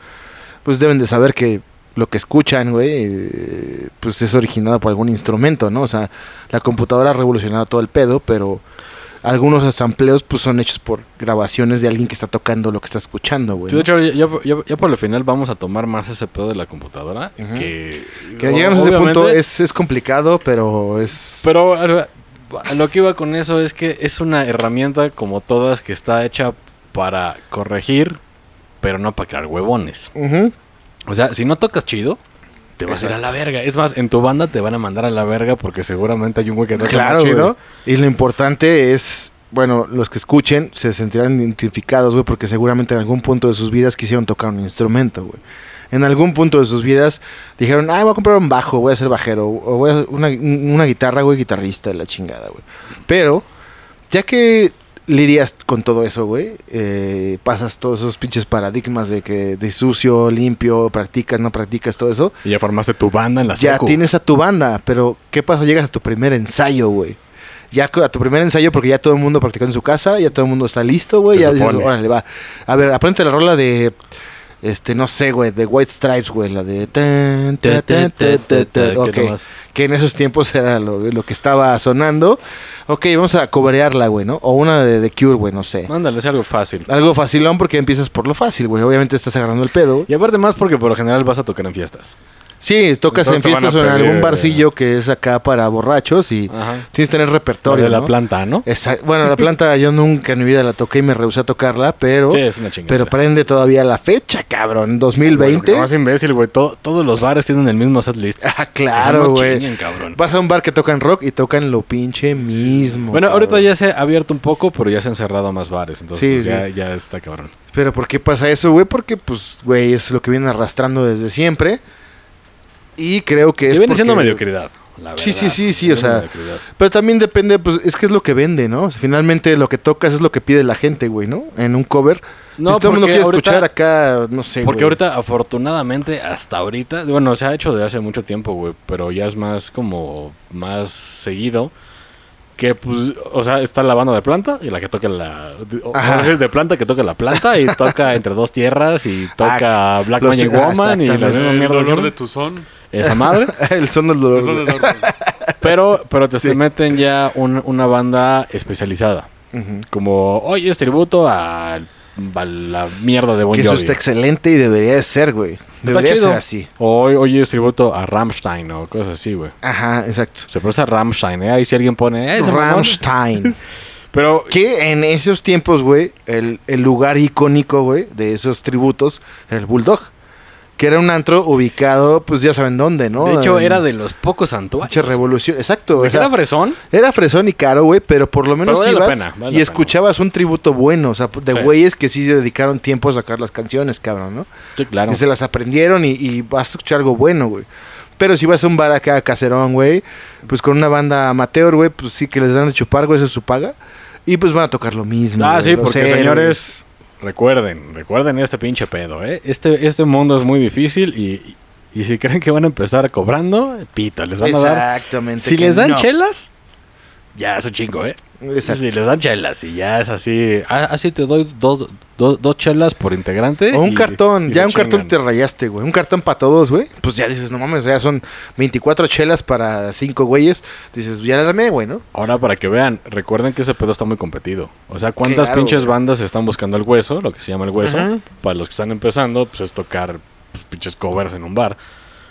Speaker 1: pues deben de saber que lo que escuchan, güey, eh, pues es originado por algún instrumento, ¿no? O sea, la computadora ha revolucionado todo el pedo, pero algunos sampleos pues son hechos por grabaciones de alguien que está tocando lo que está escuchando, güey.
Speaker 2: Sí, de hecho, ya, ya- ya por el final vamos a tomar más ese pedo de la computadora. Que,
Speaker 1: Que llegamos a ese punto es, es complicado, pero es...
Speaker 2: Pero lo que iba con eso es que es una herramienta como todas que está hecha para corregir, pero no para crear huevones. O sea, si no tocas chido, te vas a ir a la verga. Es más, en tu banda te van a mandar a la verga porque seguramente hay un güey que toca
Speaker 1: Claro,
Speaker 2: más chido.
Speaker 1: güey. Y lo importante es, bueno, los que escuchen se sentirán identificados, güey, porque seguramente en algún punto de sus vidas quisieron tocar un instrumento, güey. En algún punto de sus vidas dijeron, ah, voy a comprar un bajo, voy a ser bajero, o voy a una, una guitarra, güey, guitarrista de la chingada, güey. Pero, ya que lidias con todo eso, güey, eh, pasas todos esos pinches paradigmas de que de sucio, limpio, practicas, no practicas, todo eso,
Speaker 2: Y ya formaste tu banda en la
Speaker 1: ya
Speaker 2: secu.
Speaker 1: tienes a tu banda, pero ¿qué pasa? Llegas a tu primer ensayo, güey. Ya a tu primer ensayo porque ya todo el mundo practicó en su casa, ya todo el mundo está listo, güey. Ya dices, órale, va. A ver, aprende la rola de, este, no sé, güey, de White Stripes, güey, la de... que en esos tiempos era lo, lo que estaba sonando. Ok, vamos a cobrearla, güey, ¿no? O una de The Cure, güey, no sé.
Speaker 2: Ándale, es algo fácil.
Speaker 1: Algo facilón porque empiezas por lo fácil, güey. Obviamente estás agarrando el pedo.
Speaker 2: Y aparte más porque por lo general vas a tocar en fiestas.
Speaker 1: Sí, tocas
Speaker 2: Entonces
Speaker 1: en fiestas o en algún
Speaker 2: eh,
Speaker 1: barcillo que es acá para borrachos y
Speaker 2: Ajá.
Speaker 1: tienes que tener
Speaker 2: Lo
Speaker 1: repertorio.
Speaker 2: de la
Speaker 1: ¿no?
Speaker 2: planta, ¿no?
Speaker 1: Esa- bueno, la planta yo nunca en mi vida la toqué y me rehusé a tocarla, pero,
Speaker 2: Sí, es una chingada.
Speaker 1: pero prende todavía la fecha, cabrón.
Speaker 2: Güey,
Speaker 1: 2020.
Speaker 2: No, es imbécil, güey. Todo- todos los bares tienen el mismo setlist.
Speaker 1: Ah, claro, güey. Vas a un bar que tocan rock y tocan lo pinche mismo.
Speaker 2: Bueno, ahorita ya se ha abierto un poco, pero ya se han cerrado más bares. Entonces,
Speaker 1: Sí,
Speaker 2: pues, ya,
Speaker 1: sí.
Speaker 2: ya está cabrón.
Speaker 1: Pero ¿por qué pasa eso, güey? Porque, pues, güey, es lo que vienen arrastrando desde siempre. Y creo que
Speaker 2: Que
Speaker 1: es
Speaker 2: viene siendo
Speaker 1: porque-
Speaker 2: mediocridad. la
Speaker 1: Sí, sí,
Speaker 2: verdad.
Speaker 1: sí, sí,
Speaker 2: Viene
Speaker 1: o sea. Pero también depende, pues, es que es lo que vende, ¿no? Finalmente lo que tocas es lo que pide la gente, güey, ¿no? En un cover.
Speaker 2: No,
Speaker 1: si todo el mundo quiere
Speaker 2: ahorita-
Speaker 1: escuchar acá, no sé,
Speaker 2: Porque
Speaker 1: güey.
Speaker 2: ahorita, afortunadamente, hasta ahorita, bueno, se ha hecho desde hace mucho tiempo, güey, pero ya es más como, más seguido. Que, pues, o sea, está la banda de planta y la que toca la... o-
Speaker 1: Ajá.
Speaker 2: o sea, de planta que toca la planta y toca Entre Dos Tierras y toca Black
Speaker 1: los-
Speaker 2: Magic
Speaker 1: ah,
Speaker 2: Woman y
Speaker 1: exactamente.
Speaker 2: mismas
Speaker 3: El dolor de tu son.
Speaker 2: Esa madre.
Speaker 1: el son del dolor.
Speaker 3: El son del dolor.
Speaker 2: Pero, pero te,
Speaker 1: Sí.
Speaker 2: te meten ya un- una banda especializada. Como, oye, es tributo a, a la mierda de Bon
Speaker 1: Que eso
Speaker 2: Jovi.
Speaker 1: está excelente y debería de ser, güey. Debería
Speaker 2: chido.
Speaker 1: ser así.
Speaker 2: O, oye, es tributo a Rammstein o cosas así, güey.
Speaker 1: Ajá, exacto.
Speaker 2: Se pronuncia Rammstein, ¿eh? Ahí si alguien pone... "Eh, ese mamón".
Speaker 1: Rammstein.
Speaker 2: Pero...
Speaker 1: que en esos tiempos, güey, el, el lugar icónico, güey, de esos tributos, era el Bulldog. Que era un antro ubicado, pues ya saben dónde, ¿no?
Speaker 2: De hecho,
Speaker 1: En
Speaker 2: era de los pocos santuarios.
Speaker 1: Revolución. Exacto.
Speaker 2: ¿De
Speaker 1: o
Speaker 2: que
Speaker 1: sea,
Speaker 2: era fresón?
Speaker 1: Era fresón y caro, güey, pero por lo menos
Speaker 2: vale
Speaker 1: ibas
Speaker 2: pena, vale la
Speaker 1: y
Speaker 2: pena.
Speaker 1: escuchabas un tributo bueno, o sea, de
Speaker 2: Sí.
Speaker 1: güeyes que sí dedicaron tiempo a sacar las canciones, cabrón, ¿no?
Speaker 2: Sí, claro.
Speaker 1: Que se las aprendieron y, y vas a escuchar algo bueno, güey. Pero si vas a un bar acá caserón, güey, pues con una banda amateur, güey, pues sí que les dan de chupar, güey, esa es su paga. Y pues van a tocar lo mismo.
Speaker 2: Ah,
Speaker 1: güey,
Speaker 2: sí, porque señores, recuerden, recuerden este pinche pedo, ¿eh? Este, este mundo es muy difícil y, y si creen que van a empezar cobrando, pito, les van a dar...
Speaker 1: Exactamente.
Speaker 2: Si les dan
Speaker 1: no.
Speaker 2: chelas, ya es un chingo, ¿eh?
Speaker 1: Exacto.
Speaker 2: Les dan chelas y ya es así, ah, así te doy dos, dos, dos chelas por integrante.
Speaker 1: O un
Speaker 2: y-
Speaker 1: cartón,
Speaker 2: y
Speaker 1: ya un cartón te rayaste, güey. Un cartón para todos, güey. Pues ya dices, no mames, ya son 24 chelas para 5 güeyes. Dices, ya la armé, güey, ¿no?
Speaker 2: Ahora para que vean, recuerden que ese pedo está muy competido. O sea, ¿cuántas
Speaker 1: Claro,
Speaker 2: pinches
Speaker 1: güey.
Speaker 2: bandas están buscando el hueso? Lo que se llama el hueso. Para los que están empezando, pues es tocar pues, pinches covers en un bar.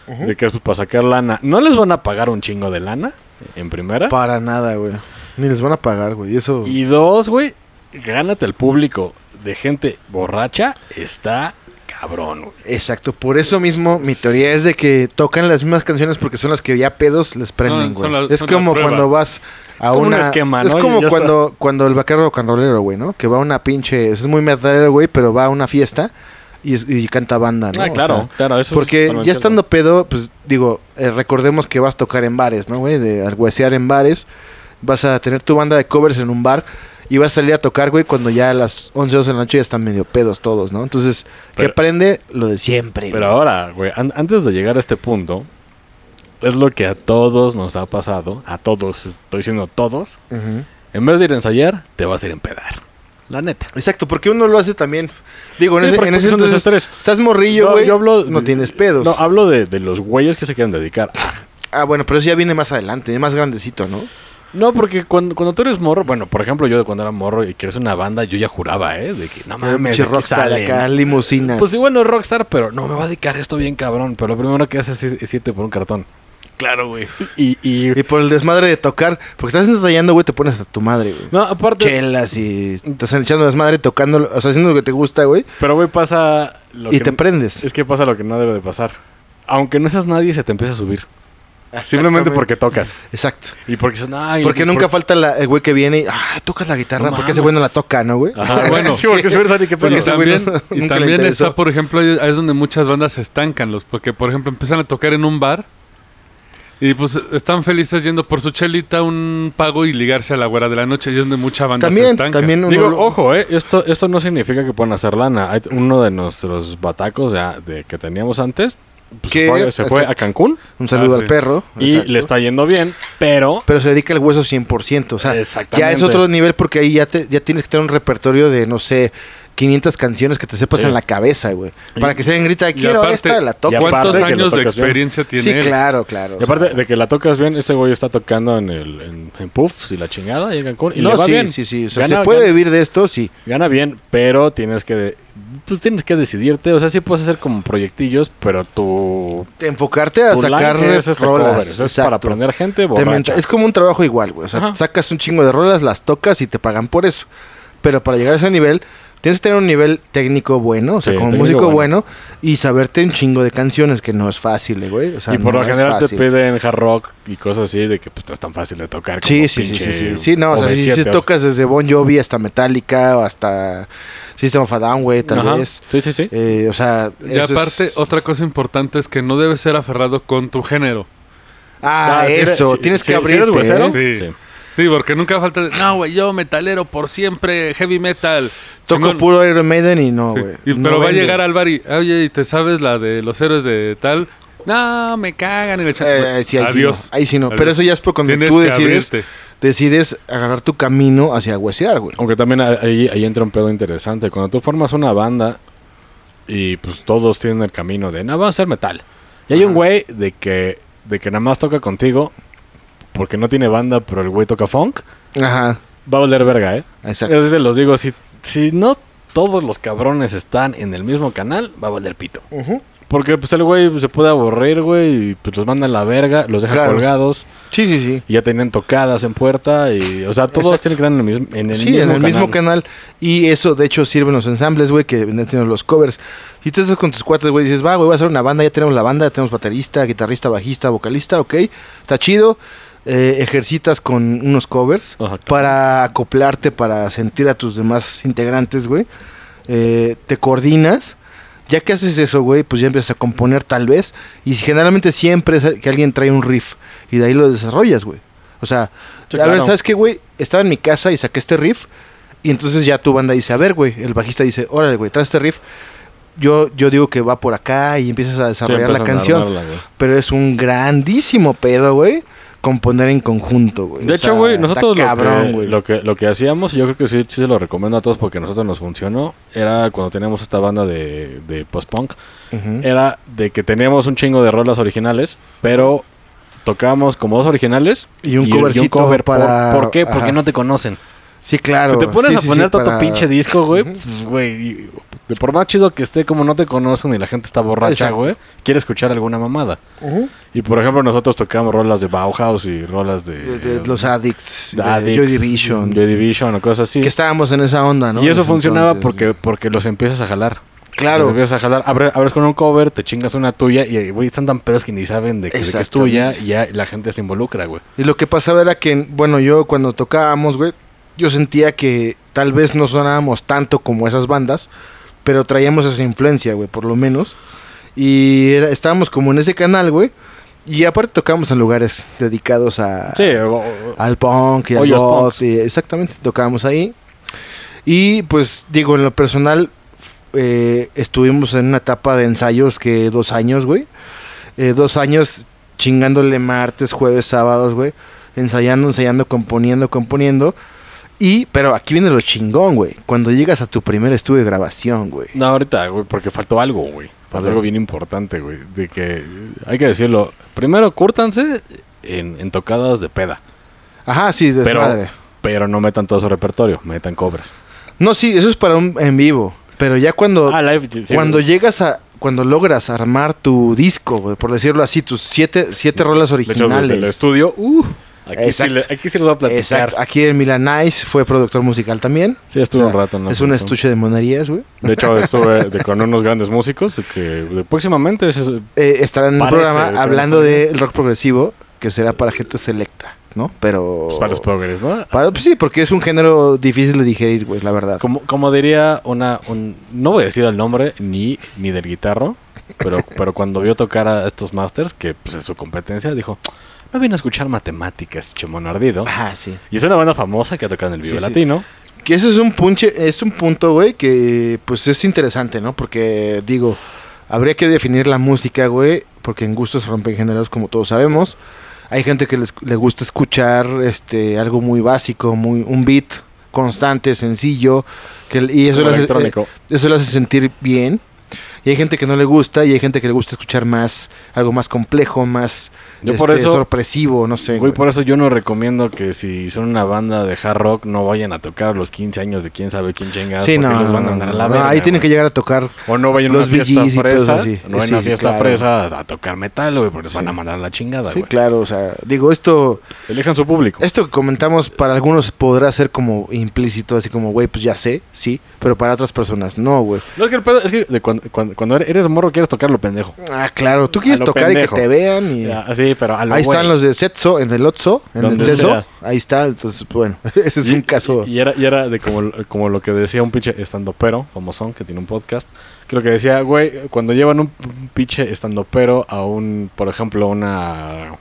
Speaker 1: Ujú.
Speaker 2: De que es pues, para sacar lana. No les van a pagar un chingo de lana en primera.
Speaker 1: Para nada, güey. Ni les van a pagar, güey. Y eso.
Speaker 2: y dos, güey, gánate el público de gente borracha. Está cabrón, güey.
Speaker 1: Exacto. Por eso mismo, mi teoría es de que tocan las mismas canciones porque son las que ya pedos les prenden, güey. es
Speaker 3: son
Speaker 1: como cuando vas a
Speaker 2: como un
Speaker 1: una.
Speaker 2: esquema,
Speaker 1: Es como
Speaker 2: Ya está.
Speaker 1: cuando, cuando el vaquero canrolero, güey, ¿no? Que va a una pinche. Es muy metalero, güey, pero va a una fiesta y, canta banda, ¿no?
Speaker 2: Ah,
Speaker 1: O
Speaker 2: claro,
Speaker 1: sea,
Speaker 2: claro. Eso es
Speaker 1: Porque ya estando pedo, pues digo, eh, recordemos que vas a tocar en bares, ¿no, güey? De arguecear en bares. Vas a tener tu banda de covers en un bar y vas a salir a tocar, güey, cuando ya a las 11, 12 de la noche ya están medio pedos todos, ¿no? Entonces, ¿qué
Speaker 2: Pero-
Speaker 1: aprende? Lo de siempre.
Speaker 2: Pero
Speaker 1: güey.
Speaker 2: ahora, güey, an- antes de llegar a este punto, es lo que a todos nos ha pasado. A todos, estoy diciendo todos. En vez de ir a ensayar, te vas a ir a empedar. La neta.
Speaker 1: Exacto, porque uno lo hace también. Digo, en ese, en ese
Speaker 2: es un
Speaker 1: entonces estás morrillo,
Speaker 2: No,
Speaker 1: güey.
Speaker 2: yo hablo
Speaker 1: no tienes pedos.
Speaker 2: No, hablo de, de los güeyes que se quieren dedicar.
Speaker 1: Ah, bueno, pero eso ya viene más adelante, es más grandecito, ¿no?
Speaker 2: No, porque cuando, cuando tú eres morro, bueno, por ejemplo, yo de cuando era morro y quieres una banda, yo ya juraba, ¿eh? De que no mames,
Speaker 1: pinche
Speaker 2: ¿de qué
Speaker 1: rockstar
Speaker 2: salen?
Speaker 1: acá, limusinas.
Speaker 2: Pues igual no es rockstar, pero no me va a dedicar a esto bien cabrón. Pero lo primero que haces es, es irte por un cartón.
Speaker 1: claro, güey.
Speaker 2: Y, y
Speaker 1: Y por el desmadre de tocar, porque estás ensayando, güey, te pones a tu madre, güey.
Speaker 2: no, aparte,
Speaker 1: Chelas y estás echando desmadre, tocando, o sea, haciendo lo que te gusta, güey.
Speaker 2: pero güey, pasa lo
Speaker 1: Y
Speaker 2: que
Speaker 1: te prendes.
Speaker 2: es que pasa lo que no debe de pasar. Aunque no seas nadie, se te empieza a subir. Simplemente porque tocas.
Speaker 1: Exacto.
Speaker 2: Y porque ay,
Speaker 1: Porque nunca
Speaker 2: por-
Speaker 1: falta la- el güey que viene y, ah, tocas la guitarra,
Speaker 2: No
Speaker 1: porque ese güey no la toca, ¿no, güey?
Speaker 2: Ajá, bueno, sí,
Speaker 1: Sí.
Speaker 2: porque alguien que
Speaker 1: Porque
Speaker 3: también,
Speaker 1: no-
Speaker 3: y también está, por ejemplo, ahí es donde muchas bandas se estancan, los, porque por ejemplo empiezan a tocar en un bar y pues están felices yendo por su chelita, un pago y ligarse a la güera de la noche, y es donde mucha banda se
Speaker 1: También,
Speaker 3: estanca.
Speaker 1: también uno
Speaker 2: Digo,
Speaker 1: lo-
Speaker 2: ojo, eh, esto, esto no significa que puedan hacer lana. Hay uno de nuestros batacos ya, de, que teníamos antes pues,
Speaker 1: Que-
Speaker 2: se fue, se fue a. Cancún
Speaker 1: Un saludo
Speaker 3: Ah,
Speaker 1: al
Speaker 3: sí.
Speaker 1: perro.
Speaker 2: y
Speaker 1: exacto.
Speaker 2: le está yendo bien, pero
Speaker 1: Pero se dedica al hueso 100%. O sea, ya es otro nivel porque ahí ya, te, ya tienes que tener un repertorio de, no sé, 500 canciones que te sepas
Speaker 2: Sí.
Speaker 1: en la cabeza, güey. Para que se den grita, quiero
Speaker 3: aparte-
Speaker 1: esta, la toco.
Speaker 3: ¿Cuántos años de
Speaker 2: bien.
Speaker 3: experiencia tiene
Speaker 1: Sí,
Speaker 3: él?
Speaker 1: claro, claro.
Speaker 2: y aparte
Speaker 1: o sea,
Speaker 2: de que la tocas bien, este güey está tocando en el en, en Puffs y la chingada y en Cancún y
Speaker 1: no,
Speaker 2: le va
Speaker 1: sí,
Speaker 2: bien.
Speaker 1: sí, sí. O sea,
Speaker 2: Gana-
Speaker 1: se puede
Speaker 2: gana-
Speaker 1: vivir de esto, sí.
Speaker 2: Gana bien, pero tienes que pues tienes que decidirte, o sea, sí puedes hacer como proyectillos, pero tu,
Speaker 1: Enfocarte a
Speaker 2: tu
Speaker 1: sacar
Speaker 2: es este
Speaker 1: rolas.
Speaker 2: es para aprender gente
Speaker 1: Te
Speaker 2: borracha.
Speaker 1: es como un trabajo igual, güey. O sea,
Speaker 2: Ajá.
Speaker 1: sacas un chingo de rolas, las tocas y te pagan por eso. Pero para llegar a ese nivel, tienes que tener un nivel técnico bueno, o sea,
Speaker 2: Sí,
Speaker 1: como músico
Speaker 2: bueno.
Speaker 1: bueno. y saberte un chingo de canciones, que no es fácil, eh, güey. O sea,
Speaker 2: y por
Speaker 1: no
Speaker 2: lo
Speaker 1: es
Speaker 2: general te piden hard rock y cosas así de que pues no es tan fácil de tocar como
Speaker 1: Sí, sí, sí, sí, sí, sí, no, o sea, si,
Speaker 2: OV7,
Speaker 1: si
Speaker 2: o sea.
Speaker 1: tocas desde Bon Jovi hasta Metallica o hasta System of a Down, güey, tal
Speaker 2: Ajá.
Speaker 1: vez.
Speaker 2: Sí, sí, sí.
Speaker 1: Eh, o sea,
Speaker 3: Y
Speaker 1: eso
Speaker 3: aparte,
Speaker 1: es-
Speaker 3: otra cosa importante es que no debes ser aferrado con tu género.
Speaker 1: Ah,
Speaker 2: Ah, si eres-
Speaker 1: eso, tienes
Speaker 2: si-
Speaker 1: que
Speaker 2: si
Speaker 1: abrirte,
Speaker 2: eres huesero,
Speaker 1: ¿eh?
Speaker 3: Sí.
Speaker 2: Sí.
Speaker 3: Porque nunca falta de, no, güey, yo metalero por siempre, heavy metal.
Speaker 1: Toco
Speaker 3: chingón".
Speaker 1: puro Iron Maiden y no,
Speaker 3: Sí.
Speaker 1: güey. No
Speaker 3: pero va a llegar al bar y, oye, ¿y te sabes la de los héroes de tal? No, me cagan. Y le echan-
Speaker 1: Eh, sí, ahí
Speaker 3: Adiós.
Speaker 1: Sí no, ahí sí no.
Speaker 3: Adiós.
Speaker 1: Pero eso ya es por cuando
Speaker 3: Tienes
Speaker 1: tú decides, decides agarrar tu camino hacia huesear, güey.
Speaker 2: Aunque también ahí, ahí entra un pedo interesante. Cuando tú formas una banda y pues todos tienen el camino de, no, vamos a hacer metal. Y hay un güey de que, de que nada más toca contigo porque no tiene banda, pero el güey toca funk,
Speaker 1: Ajá,
Speaker 2: va a valer verga, ¿eh?
Speaker 1: exacto.
Speaker 2: Yo se los digo, si, si no todos los cabrones están en el mismo canal, va a valer pito.
Speaker 1: Ujú.
Speaker 2: Porque pues el güey se puede aburrir, güey, y pues los manda a la verga, los deja
Speaker 1: Claro.
Speaker 2: colgados,
Speaker 1: Sí, sí, sí.
Speaker 2: y ya tenían tocadas en puerta, y, o sea, todos tienen que estar en el mismo, en el
Speaker 1: sí,
Speaker 2: mismo
Speaker 1: en el
Speaker 2: canal.
Speaker 1: mismo canal. Y eso, de hecho, sirven los ensambles, güey, que teniendo los covers. Y tú estás con tus cuates, güey, y dices, va, güey, voy a hacer una banda, ya tenemos la banda, ya tenemos baterista, guitarrista, bajista, vocalista, ok. Está chido. Eh, ejercitas con unos covers
Speaker 2: Ajá.
Speaker 1: para acoplarte, para sentir a tus demás integrantes, güey. Eh, te coordinas. Ya que haces eso, güey, pues ya empiezas a componer tal vez. Y generalmente siempre es que alguien trae un riff. Y de ahí lo desarrollas, güey. O sea,
Speaker 2: Sí,
Speaker 1: a ver. ¿sabes qué, güey? Estaba en mi casa y saqué este riff. Y entonces ya tu banda dice, a ver, güey. El bajista dice, órale, güey, trae este riff. Yo, yo digo que va por acá y empiezas a
Speaker 2: Sí,
Speaker 1: desarrollar la canción.
Speaker 2: armarla.
Speaker 1: Pero es un grandísimo pedo, güey. Componer en conjunto, güey.
Speaker 2: De
Speaker 1: O
Speaker 2: hecho, güey, nosotros lo,
Speaker 1: cabrón,
Speaker 2: que, lo, que, lo que hacíamos, y yo creo que sí, sí se lo recomiendo a todos porque a nosotros nos funcionó, era cuando teníamos esta banda de, de post-punk, era de que teníamos un chingo de rolas originales, pero tocábamos como dos originales
Speaker 1: Y un covercito
Speaker 2: cover. ¿Por-
Speaker 1: para-
Speaker 2: ¿Por, qué? Porque no te conocen.
Speaker 1: Sí, claro.
Speaker 2: si te pones
Speaker 1: Sí,
Speaker 2: a poner
Speaker 1: sí,
Speaker 2: todo
Speaker 1: para-
Speaker 2: pinche disco, güey, pues, güey, y- de por más chido que esté, como no te conocen y la gente está borracha, güey, quiere escuchar alguna mamada. Y por ejemplo, nosotros tocábamos rolas de Bauhaus y rolas de...
Speaker 1: De, de los Addicts, de
Speaker 2: Addicts,
Speaker 1: Joy Division.
Speaker 2: Joy Division o cosas así.
Speaker 1: Que estábamos en esa onda, ¿no?
Speaker 2: y eso funcionaba
Speaker 1: entonces,
Speaker 2: porque, porque los empiezas a jalar. Los
Speaker 1: Claro.
Speaker 2: empiezas a jalar. Abre- abres con un cover, te chingas una tuya y, güey, están tan pedos que ni saben de que, de que es tuya y ya la gente se involucra, güey.
Speaker 1: Y lo que pasaba era que, bueno, yo cuando tocábamos, güey, yo sentía que tal vez no sonábamos tanto como esas bandas, pero traíamos esa influencia, güey, por lo menos. Y era- estábamos como en ese canal, güey. Y aparte tocábamos en lugares dedicados a,
Speaker 2: Sí, o- o-
Speaker 1: al punk y al y exactamente, tocábamos ahí. Y pues digo, en lo personal, eh, estuvimos en una etapa de ensayos que dos años, güey. Eh, dos años chingándole martes, jueves, sábados, güey. Ensayando, ensayando, componiendo, componiendo. Y, pero aquí viene lo chingón, güey. Cuando llegas a tu primer estudio de grabación, güey.
Speaker 2: No, ahorita, güey, porque faltó algo, güey. Faltó algo bien importante, güey. De que, hay que decirlo, primero cúrtanse en, en tocadas de peda.
Speaker 1: Ajá, sí,
Speaker 2: Pero,
Speaker 1: desmadre.
Speaker 2: pero no metan todo su repertorio, metan covers.
Speaker 1: No, sí, eso es para un en vivo. Pero ya cuando,
Speaker 2: Ah, live, sí,
Speaker 1: cuando llegas a, cuando logras armar tu disco, güey, por decirlo así, tus siete, siete rolas
Speaker 2: De hecho,
Speaker 1: originales.
Speaker 2: del estudio, uh, aquí, sí le- aquí sí les voy a platicar.
Speaker 1: Exacto. Aquí en Milanais fue productor musical también.
Speaker 2: Sí, estuve
Speaker 1: O sea,
Speaker 2: un rato. ¿no?
Speaker 1: es un estuche de monerías, güey.
Speaker 2: De hecho, estuve de- con unos grandes músicos de que de- próximamente es-
Speaker 1: Eh, estará en un programa hablando del rock progresivo, que será para gente selecta, ¿no? Pero...
Speaker 2: pues, para los progres, ¿no?
Speaker 1: Para- pues sí, porque es un género difícil de digerir, güey, la verdad.
Speaker 2: Como, como diría una... Un, no voy a decir el nombre ni, ni del guitarro, pero, pero cuando vio tocar a estos masters, que pues es su competencia, dijo, no vine a escuchar matemáticas, chemono ardido.
Speaker 1: Ajá, sí.
Speaker 2: Y es una banda famosa que ha tocado en el Vivo
Speaker 1: Sí, sí.
Speaker 2: Latino.
Speaker 1: Que ese es un punche, es un punto, güey, que pues es interesante, ¿no? Porque digo, habría que definir la música, güey, porque en gustos se rompen géneros, como todos sabemos. Hay gente que les, le gusta escuchar este algo muy básico, muy un beat constante, sencillo, que, y eso lo hace,
Speaker 2: electrónico.
Speaker 1: eh, eso lo hace sentir bien. Y hay gente que no le gusta y hay gente que le gusta escuchar más, algo más complejo, más
Speaker 2: Yo por
Speaker 1: este,
Speaker 2: eso-
Speaker 1: sorpresivo, no sé.
Speaker 2: Güey,
Speaker 1: güey.
Speaker 2: por eso yo no recomiendo que si son una banda de hard rock no vayan a tocar a los 15 años de quién sabe quién chingados.
Speaker 1: Sí, no,
Speaker 2: los van a
Speaker 1: no,
Speaker 2: mandar a la verga,
Speaker 1: ahí tienen que
Speaker 2: güey.
Speaker 1: llegar a tocar
Speaker 2: O no vayan a una fiesta fresa.
Speaker 1: así.
Speaker 2: No vayan a
Speaker 1: Sí,
Speaker 2: una fiesta
Speaker 1: claro.
Speaker 2: fresa a tocar metal, güey, porque los van a mandar la chingada,
Speaker 1: Sí,
Speaker 2: güey.
Speaker 1: claro, o sea, digo, esto
Speaker 2: Elijan su público.
Speaker 1: esto que comentamos para algunos podrá ser como implícito, así como, güey, pues ya sé, sí, pero para otras personas no, güey.
Speaker 2: No, es que el pedo es que de cuando, cuando, cuando eres- morro quieres tocar lo pendejo.
Speaker 1: Ah, claro, tú quieres tocar
Speaker 2: pendejo.
Speaker 1: y que te vean y
Speaker 2: Ya, sí, pero a lo
Speaker 1: ahí
Speaker 2: güey.
Speaker 1: están los de Setso, en el Otso, en el
Speaker 2: sea.
Speaker 1: ahí está, entonces, bueno, ese es
Speaker 2: Y-
Speaker 1: un caso.
Speaker 2: Y, era, y era de como, como lo que decía un pinche estandopero, famosón, que tiene un podcast. Creo que decía, güey, cuando llevan un, un pinche estandopero a un, por ejemplo, una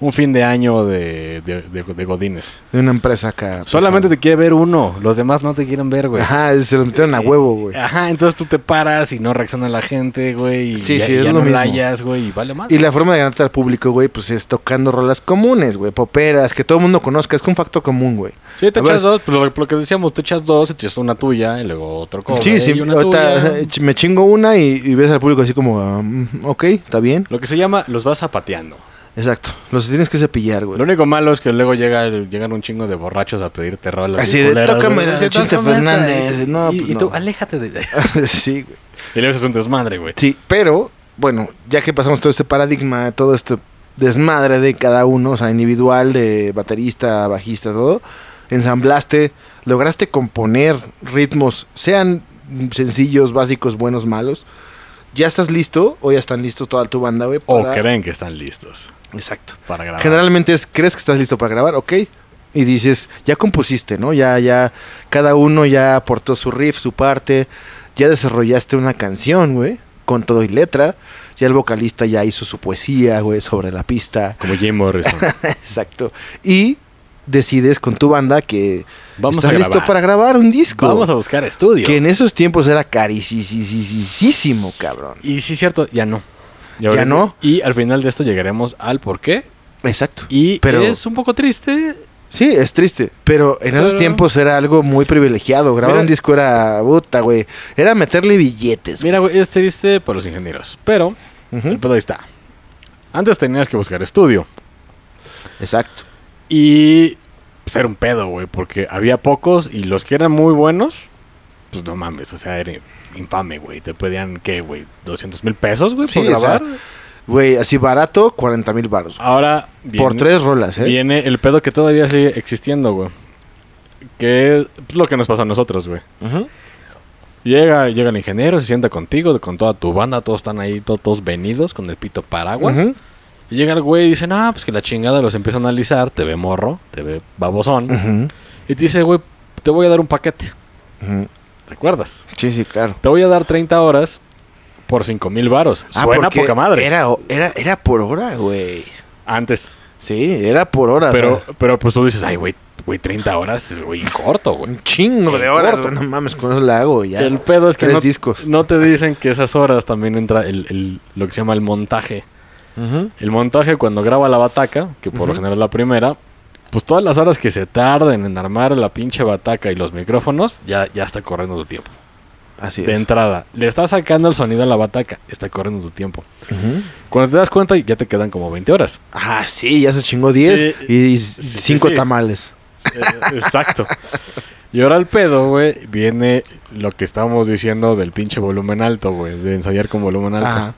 Speaker 2: un fin de año de, de, de- de Godines.
Speaker 1: De una empresa acá. pues,
Speaker 2: Solamente te quiere ver uno, los demás no te quieren ver, güey.
Speaker 1: Ajá, se lo metieron a huevo, güey.
Speaker 2: Ajá, entonces tú te paras y no reacciona la gente, güey. Y
Speaker 1: Sí,
Speaker 2: ya,
Speaker 1: sí,
Speaker 2: y
Speaker 1: es
Speaker 2: ya
Speaker 1: lo
Speaker 2: no
Speaker 1: mismo.
Speaker 2: la hallas, güey, y vale más.
Speaker 1: Y la forma de ganarte al público, güey, pues es tocando rolas comunes, güey, poperas, que todo el mundo conozca, es que un factor común, güey.
Speaker 2: Sí, te
Speaker 1: A ver.
Speaker 2: echas dos, pues lo, lo que decíamos, te echas dos, te echas una tuya y luego otro cover.
Speaker 1: Sí, sí,
Speaker 2: y una
Speaker 1: ahorita
Speaker 2: tuya.
Speaker 1: eh, me chingo una y, y ves al público así como, mm, ok, está bien.
Speaker 2: Lo que se llama, los vas zapateando.
Speaker 1: Exacto, los tienes que cepillar, güey.
Speaker 2: Lo único malo es que luego llega, llegan un chingo de borrachos a pedirte rolas.
Speaker 1: Así de, "Tócame la Chente. Fernández". No,
Speaker 2: y,
Speaker 1: pues
Speaker 2: y
Speaker 1: no.
Speaker 2: tú, aléjate de...
Speaker 1: sí, güey.
Speaker 2: y luego es un desmadre, güey.
Speaker 1: Sí, pero, bueno, ya que pasamos todo este paradigma, todo este desmadre de cada uno, o sea, individual, de baterista, bajista, todo, ensamblaste, lograste componer ritmos, sean sencillos, básicos, buenos, malos. ¿Ya estás listo o ya están listos toda tu banda, güey?
Speaker 2: O
Speaker 1: para-
Speaker 2: creen que están listos
Speaker 1: Exacto.
Speaker 2: para grabar.
Speaker 1: Generalmente es, ¿crees que estás listo para grabar? Ok. Y dices, ya compusiste, ¿no? Ya, ya, cada uno ya aportó su riff, su parte. Ya desarrollaste una canción, güey, con todo y letra. Ya el vocalista ya hizo su poesía, güey, sobre la pista.
Speaker 2: Como Jim Morrison.
Speaker 1: Exacto. Y decides con tu banda que
Speaker 2: Vamos
Speaker 1: estás
Speaker 2: a
Speaker 1: listo para grabar un disco.
Speaker 2: Vamos a buscar estudio.
Speaker 1: Que en esos tiempos era carísimo, cabrón.
Speaker 2: Y sí, cierto, ya no.
Speaker 1: ¿Ya no?
Speaker 2: Y al final de esto llegaremos al por qué.
Speaker 1: Exacto.
Speaker 2: Y
Speaker 1: Pero-
Speaker 2: es un poco triste.
Speaker 1: Sí, es triste, pero en esos tiempos era algo muy privilegiado. Grabar
Speaker 2: Mira-
Speaker 1: un disco era puta, güey. Era meterle billetes.
Speaker 2: Mira, güey, es triste por los ingenieros. Pero el pedo ahí está. Antes tenías que buscar estudio.
Speaker 1: Exacto.
Speaker 2: Y pues era un pedo, güey, porque había pocos y los que eran muy buenos, pues no mames, o sea, era infame, güey. Te pedían, ¿qué, güey? ¿200 mil pesos, güey,
Speaker 1: Sí,
Speaker 2: por grabar?
Speaker 1: Güey, así barato, 40 mil baros.
Speaker 2: Ahora, viene,
Speaker 1: Por tres rolas, ¿eh?
Speaker 2: viene el pedo que todavía sigue existiendo, güey. Que es lo que nos pasó a nosotros, güey.
Speaker 1: Ujú.
Speaker 2: Llega, llega el ingeniero, se sienta contigo, con toda tu banda, todos están ahí, to- todos venidos, con el pito paraguas. Y llega el güey y dice, no, pues que la chingada los empieza a analizar, te ve morro, te ve babosón. Y te dice, güey, te voy a dar un paquete.
Speaker 1: Ujú.
Speaker 2: ¿Recuerdas?
Speaker 1: Sí, sí, claro.
Speaker 2: Te voy a dar 30 horas por 5 mil varos.
Speaker 1: Ah,
Speaker 2: Suena poca madre.
Speaker 1: Era, era, era por hora, güey.
Speaker 2: Antes.
Speaker 1: Sí, era por hora.
Speaker 2: Pero,
Speaker 1: o sea,
Speaker 2: pero pues tú dices, ay, güey, güey, 30 horas es güey, corto, güey.
Speaker 1: un chingo de horas,
Speaker 2: corto.
Speaker 1: No mames, con eso la hago ya.
Speaker 2: El pedo es que
Speaker 1: Tres
Speaker 2: no,
Speaker 1: discos.
Speaker 2: no te dicen que esas horas también entra el, el- lo que se llama el montaje. El montaje cuando graba la bataca, que por lo general es la primera, pues todas las horas que se tarden en armar la pinche bataca y los micrófonos, ya, ya está corriendo tu tiempo.
Speaker 1: Así
Speaker 2: De
Speaker 1: es.
Speaker 2: entrada, le estás sacando el sonido a la bataca, está corriendo tu tiempo. Cuando te das cuenta, ya te quedan como 20 horas.
Speaker 1: Ah, sí, ya se chingó 10
Speaker 2: Sí,
Speaker 1: y
Speaker 2: sí,
Speaker 1: 5
Speaker 2: sí.
Speaker 1: tamales.
Speaker 2: Eh, Exacto. Y ahora el pedo, güey, viene lo que estábamos diciendo del pinche volumen alto, güey, de ensayar con volumen alto.
Speaker 1: Ajá.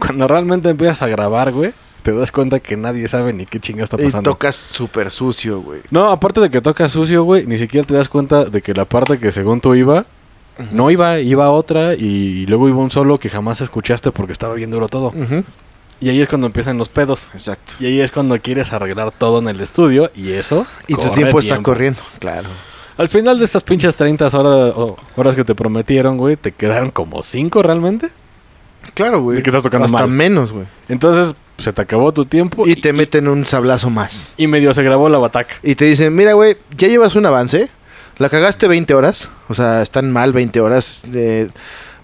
Speaker 2: Cuando realmente empiezas a grabar, güey, te das cuenta que nadie sabe ni qué chinga está
Speaker 1: Y
Speaker 2: pasando.
Speaker 1: tocas súper sucio, güey.
Speaker 2: No, aparte de que toca sucio, güey, ni siquiera te das cuenta de que la parte que según tú iba, no iba, iba otra y, luego iba un solo que jamás escuchaste porque estaba bien duro todo. Y ahí es cuando empiezan los pedos.
Speaker 1: Exacto.
Speaker 2: Y ahí es cuando quieres arreglar todo en el estudio y eso.
Speaker 1: Y tu tiempo está corriendo, claro.
Speaker 2: Al final de esas pinches 30 horas, horas que te prometieron, güey, te quedaron como 5 realmente.
Speaker 1: Claro, güey.
Speaker 2: ¿De qué estás tocando
Speaker 1: Hasta
Speaker 2: mal?
Speaker 1: menos, güey.
Speaker 2: Entonces, se te acabó tu tiempo.
Speaker 1: Y te meten un sablazo más.
Speaker 2: y medio se grabó la bataca.
Speaker 1: Y te dicen, mira, güey, ya llevas un avance. La cagaste 20 horas. O sea, están mal 20 horas. de-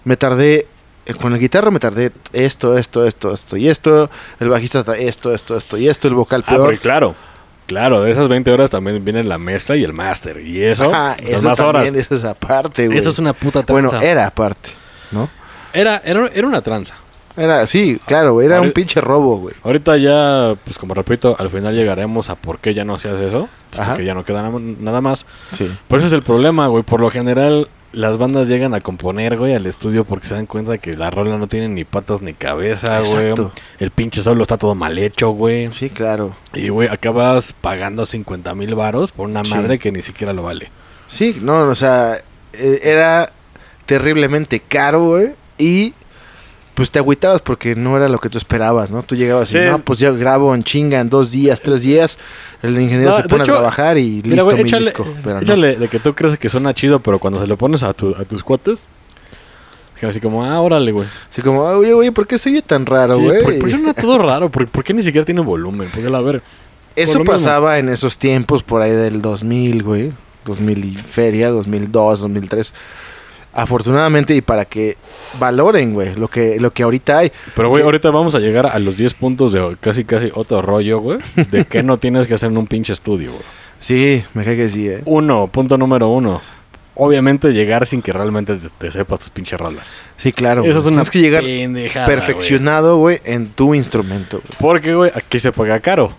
Speaker 1: me tardé... eh, Con el guitarra me tardé esto, esto, esto, esto y esto. El bajista esto, esto, esto y esto. El vocal
Speaker 2: Ah,
Speaker 1: peor.
Speaker 2: pero claro. Claro, de esas 20 horas también viene la mezcla y el máster. Y eso,
Speaker 1: Ajá,
Speaker 2: son
Speaker 1: eso
Speaker 2: más horas.
Speaker 1: también, eso es aparte, güey.
Speaker 2: Eso es una puta
Speaker 1: Bueno,
Speaker 2: tranza.
Speaker 1: era aparte, ¿no?
Speaker 2: era, era, era una tranza.
Speaker 1: Era, sí, claro, güey, era un pinche robo, güey.
Speaker 2: Ahorita ya, pues como repito, al final llegaremos a por qué ya no se hace eso. pues,
Speaker 1: Ajá.
Speaker 2: porque ya no queda na- nada más.
Speaker 1: Sí.
Speaker 2: Por eso es el problema, güey. Por lo general, las bandas llegan a componer, güey, al estudio porque se dan cuenta que la rola no tiene ni patas ni cabeza, güey.
Speaker 1: Exacto.
Speaker 2: El pinche solo está todo mal hecho, güey.
Speaker 1: Sí, claro.
Speaker 2: Y, güey, acabas pagando 50 mil varos por una
Speaker 1: Sí.
Speaker 2: madre que ni siquiera lo vale.
Speaker 1: Sí, no, o sea, eh, era terriblemente caro, güey. Y pues te agüitabas porque no era lo que tú esperabas, ¿no? Tú llegabas
Speaker 2: Sí.
Speaker 1: y, no, pues ya grabo en chinga en dos días, tres días. El ingeniero
Speaker 2: No,
Speaker 1: se pone
Speaker 2: hecho,
Speaker 1: a trabajar y
Speaker 2: Mira,
Speaker 1: listo
Speaker 2: güey,
Speaker 1: mi
Speaker 2: échale,
Speaker 1: disco. Pero no.
Speaker 2: échale de que tú crees que suena chido, pero cuando se lo pones a, tu- a tus cuates, es que así como, ah, órale, güey.
Speaker 1: Así como, oye, güey, ¿por qué soy tan raro,
Speaker 2: Sí,
Speaker 1: güey?
Speaker 2: ¿por, por qué suena todo raro? ¿Por, por qué ni siquiera tiene volumen? Porque la ver.
Speaker 1: Eso
Speaker 2: lo mismo.
Speaker 1: pasaba en esos tiempos, por ahí del 2000, güey. 2000 y feria, 2002, 2003. Afortunadamente y para que valoren, güey, lo que, lo que ahorita hay.
Speaker 2: Pero, güey, ahorita vamos a llegar a los 10 puntos de casi, casi otro rollo, güey. De que no tienes que hacer en un pinche estudio, güey.
Speaker 1: Sí, me cae que sí, eh.
Speaker 2: Uno, punto número uno. Obviamente llegar sin que realmente te, te sepas tus pinches rolas.
Speaker 1: Sí, claro.
Speaker 2: Eso es una
Speaker 1: Tienes que llegar perfeccionado, güey, en tu instrumento.
Speaker 2: Porque, güey, aquí se paga caro.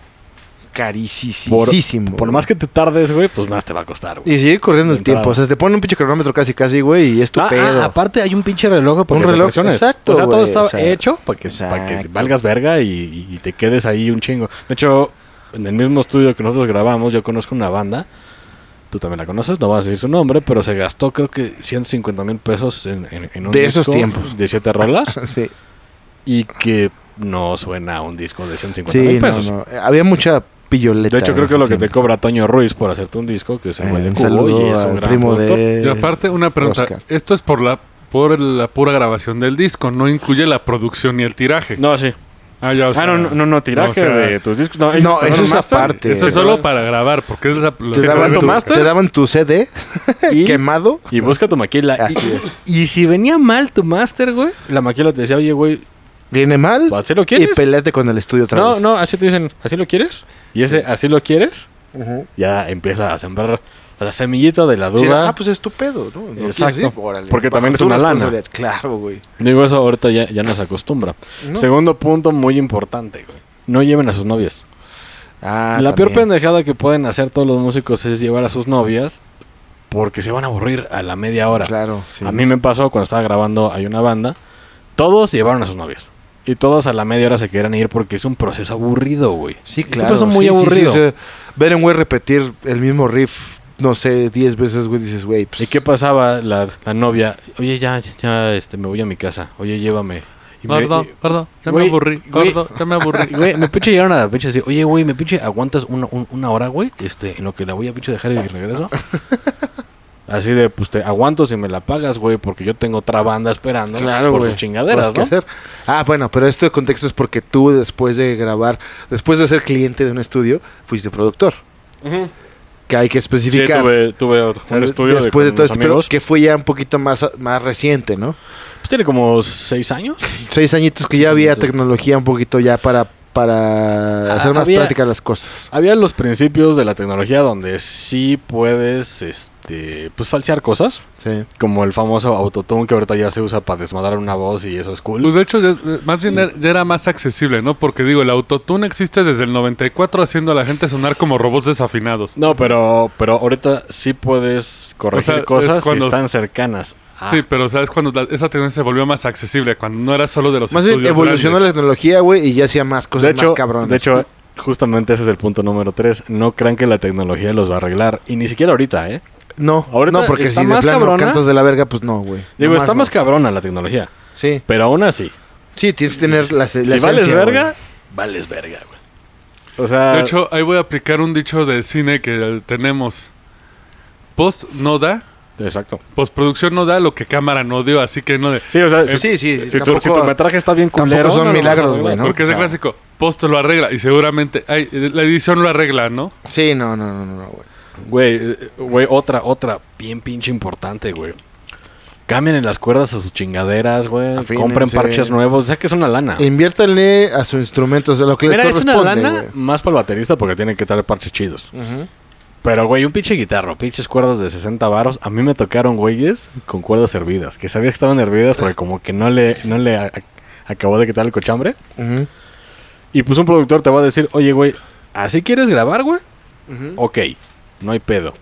Speaker 1: Carísimo.
Speaker 2: Por más que te tardes, güey, pues más te va a costar, güey.
Speaker 1: Y sigue corriendo el tiempo. O sea, te pone un pinche cronómetro casi, casi, güey, y es tu
Speaker 2: Ah,
Speaker 1: pedo.
Speaker 2: ah, aparte hay un pinche reloj para
Speaker 1: Un
Speaker 2: que
Speaker 1: reloj, exacto,
Speaker 2: O sea, todo está
Speaker 1: o sea,
Speaker 2: hecho para que, para que
Speaker 1: exacto.
Speaker 2: valgas verga y, y te quedes ahí un chingo. De hecho, en el mismo estudio que nosotros grabamos, yo conozco una banda. Tú también la conoces, no vas a decir su nombre, pero se gastó creo que 150 mil pesos en, en- en un
Speaker 1: De esos
Speaker 2: disco
Speaker 1: tiempos.
Speaker 2: De siete rolas
Speaker 1: sí,
Speaker 2: y que no suena a un disco de 150 mil
Speaker 1: sí, no,
Speaker 2: pesos.
Speaker 1: no. Eh, Había mucha pilloleta.
Speaker 2: De hecho, creo que
Speaker 1: ese
Speaker 2: lo que te cobra Toño Ruiz por hacerte un disco, que es el
Speaker 1: Eh, un saludo
Speaker 2: y es un
Speaker 1: al
Speaker 2: gran
Speaker 1: primo
Speaker 2: productor.
Speaker 1: de...
Speaker 3: Y aparte, una pregunta.
Speaker 1: Oscar.
Speaker 3: Esto es por la por la pura grabación del disco, no incluye la producción ni el tiraje.
Speaker 2: No, sí.
Speaker 3: Ah, ya, o sea,
Speaker 2: ah, no, no, no, no, tiraje
Speaker 3: o sea,
Speaker 2: de tus discos. No,
Speaker 1: No, eso es
Speaker 2: master.
Speaker 1: aparte.
Speaker 3: Esto es solo para grabar, porque es la,
Speaker 1: Te
Speaker 2: ¿Se
Speaker 1: daban,
Speaker 2: tu máster?
Speaker 1: te daban tu CD
Speaker 2: Y-
Speaker 1: quemado.
Speaker 2: Y busca tu maquila.
Speaker 1: Así
Speaker 2: y,
Speaker 1: es.
Speaker 2: y si venía mal tu máster, güey, la maquila te decía, oye, güey,
Speaker 1: Viene mal
Speaker 2: ¿así lo
Speaker 1: y
Speaker 2: quieres?
Speaker 1: peleate con el estudio otra
Speaker 2: no,
Speaker 1: vez.
Speaker 2: no, así te dicen, ¿así lo quieres? Y ese, ¿así lo quieres? Ya empieza a sembrar la semillita de la
Speaker 1: Sí,
Speaker 2: duda.
Speaker 1: ah, pues es tu pedo, ¿no? ¿No
Speaker 2: Exacto.
Speaker 1: Órale,
Speaker 2: Porque también es una lana.
Speaker 1: Claro, güey.
Speaker 2: Digo, eso ahorita ya, ya no se acostumbra.
Speaker 1: ¿No?
Speaker 2: Segundo punto muy importante, güey. No lleven a sus novias.
Speaker 1: Ah,
Speaker 2: la peor pendejada que pueden hacer todos los músicos es llevar a sus novias porque se van a aburrir a la media hora.
Speaker 1: Claro, sí.
Speaker 2: A mí me pasó cuando estaba grabando Hay una banda. Todos llevaron a sus novias. Y todos a la media hora se querían ir porque es un proceso aburrido, güey.
Speaker 1: Sí,
Speaker 2: Es un
Speaker 1: claro.
Speaker 2: proceso muy
Speaker 1: sí, sí, sí,
Speaker 2: aburrido.
Speaker 1: o sea, ver un güey repetir el mismo riff, no sé, 10 veces, güey, dices, güey, pues...
Speaker 2: ¿Y qué pasaba la, la novia? Oye, ya, ya, este, me voy a mi casa. Oye, llévame. Y me-
Speaker 3: Gordo,
Speaker 2: y-
Speaker 3: gordo, ya
Speaker 2: Güey,
Speaker 3: me aburrí.
Speaker 2: güey.
Speaker 3: Gordo, ya me aburrí.
Speaker 2: Güey, me pinche llegaron a la pinche decir, oye, güey, me pinche aguantas una, un- una hora, güey, este, en lo que la voy a pinche dejar y regreso. Así de, pues te aguanto si me la pagas, güey, porque yo tengo otra banda esperando
Speaker 1: Claro,
Speaker 2: por
Speaker 1: güey.
Speaker 2: sus chingaderas, ¿no?
Speaker 1: hacer. Ah, bueno, pero este contexto es porque tú después de grabar, después de ser cliente de un estudio, fuiste productor. Que hay que
Speaker 2: Sí,
Speaker 1: especificar.
Speaker 2: tuve, tuve un
Speaker 1: sea,
Speaker 2: estudio de,
Speaker 1: después de,
Speaker 2: con
Speaker 1: todo
Speaker 2: amigos.
Speaker 1: que fue ya un poquito más, más reciente, ¿no?
Speaker 2: Pues tiene como seis años.
Speaker 1: Seis añitos que ya había
Speaker 2: sí.
Speaker 1: tecnología un poquito ya para, para hacer más
Speaker 2: había-
Speaker 1: prácticas las cosas.
Speaker 2: Había los principios de la tecnología donde sí puedes, este, pues falsear cosas.
Speaker 1: Sí.
Speaker 2: Como el famoso autotune que ahorita ya se usa para desmadrar una voz y eso es cool.
Speaker 3: Pues de hecho, ya- eh, más bien ya- ya era más accesible, ¿no? Porque digo, el autotune existe desde el 94 haciendo a la gente sonar como robots desafinados.
Speaker 2: No, pero, pero ahorita sí puedes corregir
Speaker 3: O sea,
Speaker 2: cosas
Speaker 3: es cuando-
Speaker 2: si están cercanas.
Speaker 3: Sí, pero ¿sabes cuando la- esa tecnología se volvió más accesible? Cuando no era solo de los
Speaker 1: Más bien evolucionó la tecnología, güey, y ya hacía más cosas
Speaker 2: de hecho,
Speaker 1: más cabronas.
Speaker 2: de hecho, justamente ese es el punto número 3. No crean que la tecnología los va a arreglar. Y ni siquiera ahorita, ¿eh?
Speaker 1: No,
Speaker 2: ahorita
Speaker 1: no, porque
Speaker 2: está
Speaker 1: si de
Speaker 2: más
Speaker 1: plano
Speaker 2: cabrona.
Speaker 1: cantas de la verga, pues no, güey.
Speaker 2: Digo,
Speaker 1: Nomás
Speaker 2: está
Speaker 1: no.
Speaker 2: más cabrona la tecnología.
Speaker 1: Sí,
Speaker 2: Pero aún así,
Speaker 1: sí, tienes que tener la, la
Speaker 2: si vales verga,
Speaker 1: güey.
Speaker 2: vales verga, güey. O sea,
Speaker 3: De hecho, ahí voy a aplicar un dicho de cine que tenemos. Post no da,
Speaker 2: exacto.
Speaker 3: postproducción no da lo que cámara no dio, así que no de...
Speaker 2: Sí, o sea,
Speaker 1: Sí, sí,
Speaker 2: si, tu,
Speaker 1: tampoco-
Speaker 2: si tu metraje está bien
Speaker 1: tampoco
Speaker 2: culero,
Speaker 1: son
Speaker 2: no lo vas a
Speaker 1: milagros, güey, ¿no?
Speaker 3: porque es el clásico, post lo arregla y seguramente ay, la edición lo arregla, ¿no?
Speaker 1: Sí, no, no, no, no, no, güey.
Speaker 2: Güey, eh, güey, otra, otra bien pinche importante, güey. Cambien en las cuerdas a sus chingaderas, güey.
Speaker 1: Afínense.
Speaker 2: Compren parches nuevos. O sea que es una lana.
Speaker 1: Inviértanle a su instrumento, o sea, lo que les
Speaker 2: es una lana
Speaker 1: güey.
Speaker 2: más para el baterista porque tiene que traer parches chidos. Pero, güey, un pinche guitarro, pinches cuerdas de 60 varos. A mí me tocaron güeyes con cuerdas hervidas. Que sabía que estaban hervidas porque como que no le, no le a- acabó de quitar el cochambre. Y pues un productor te va a decir, oye, güey, ¿así quieres grabar, güey?
Speaker 1: Ujú.
Speaker 2: Ok, no hay pedo.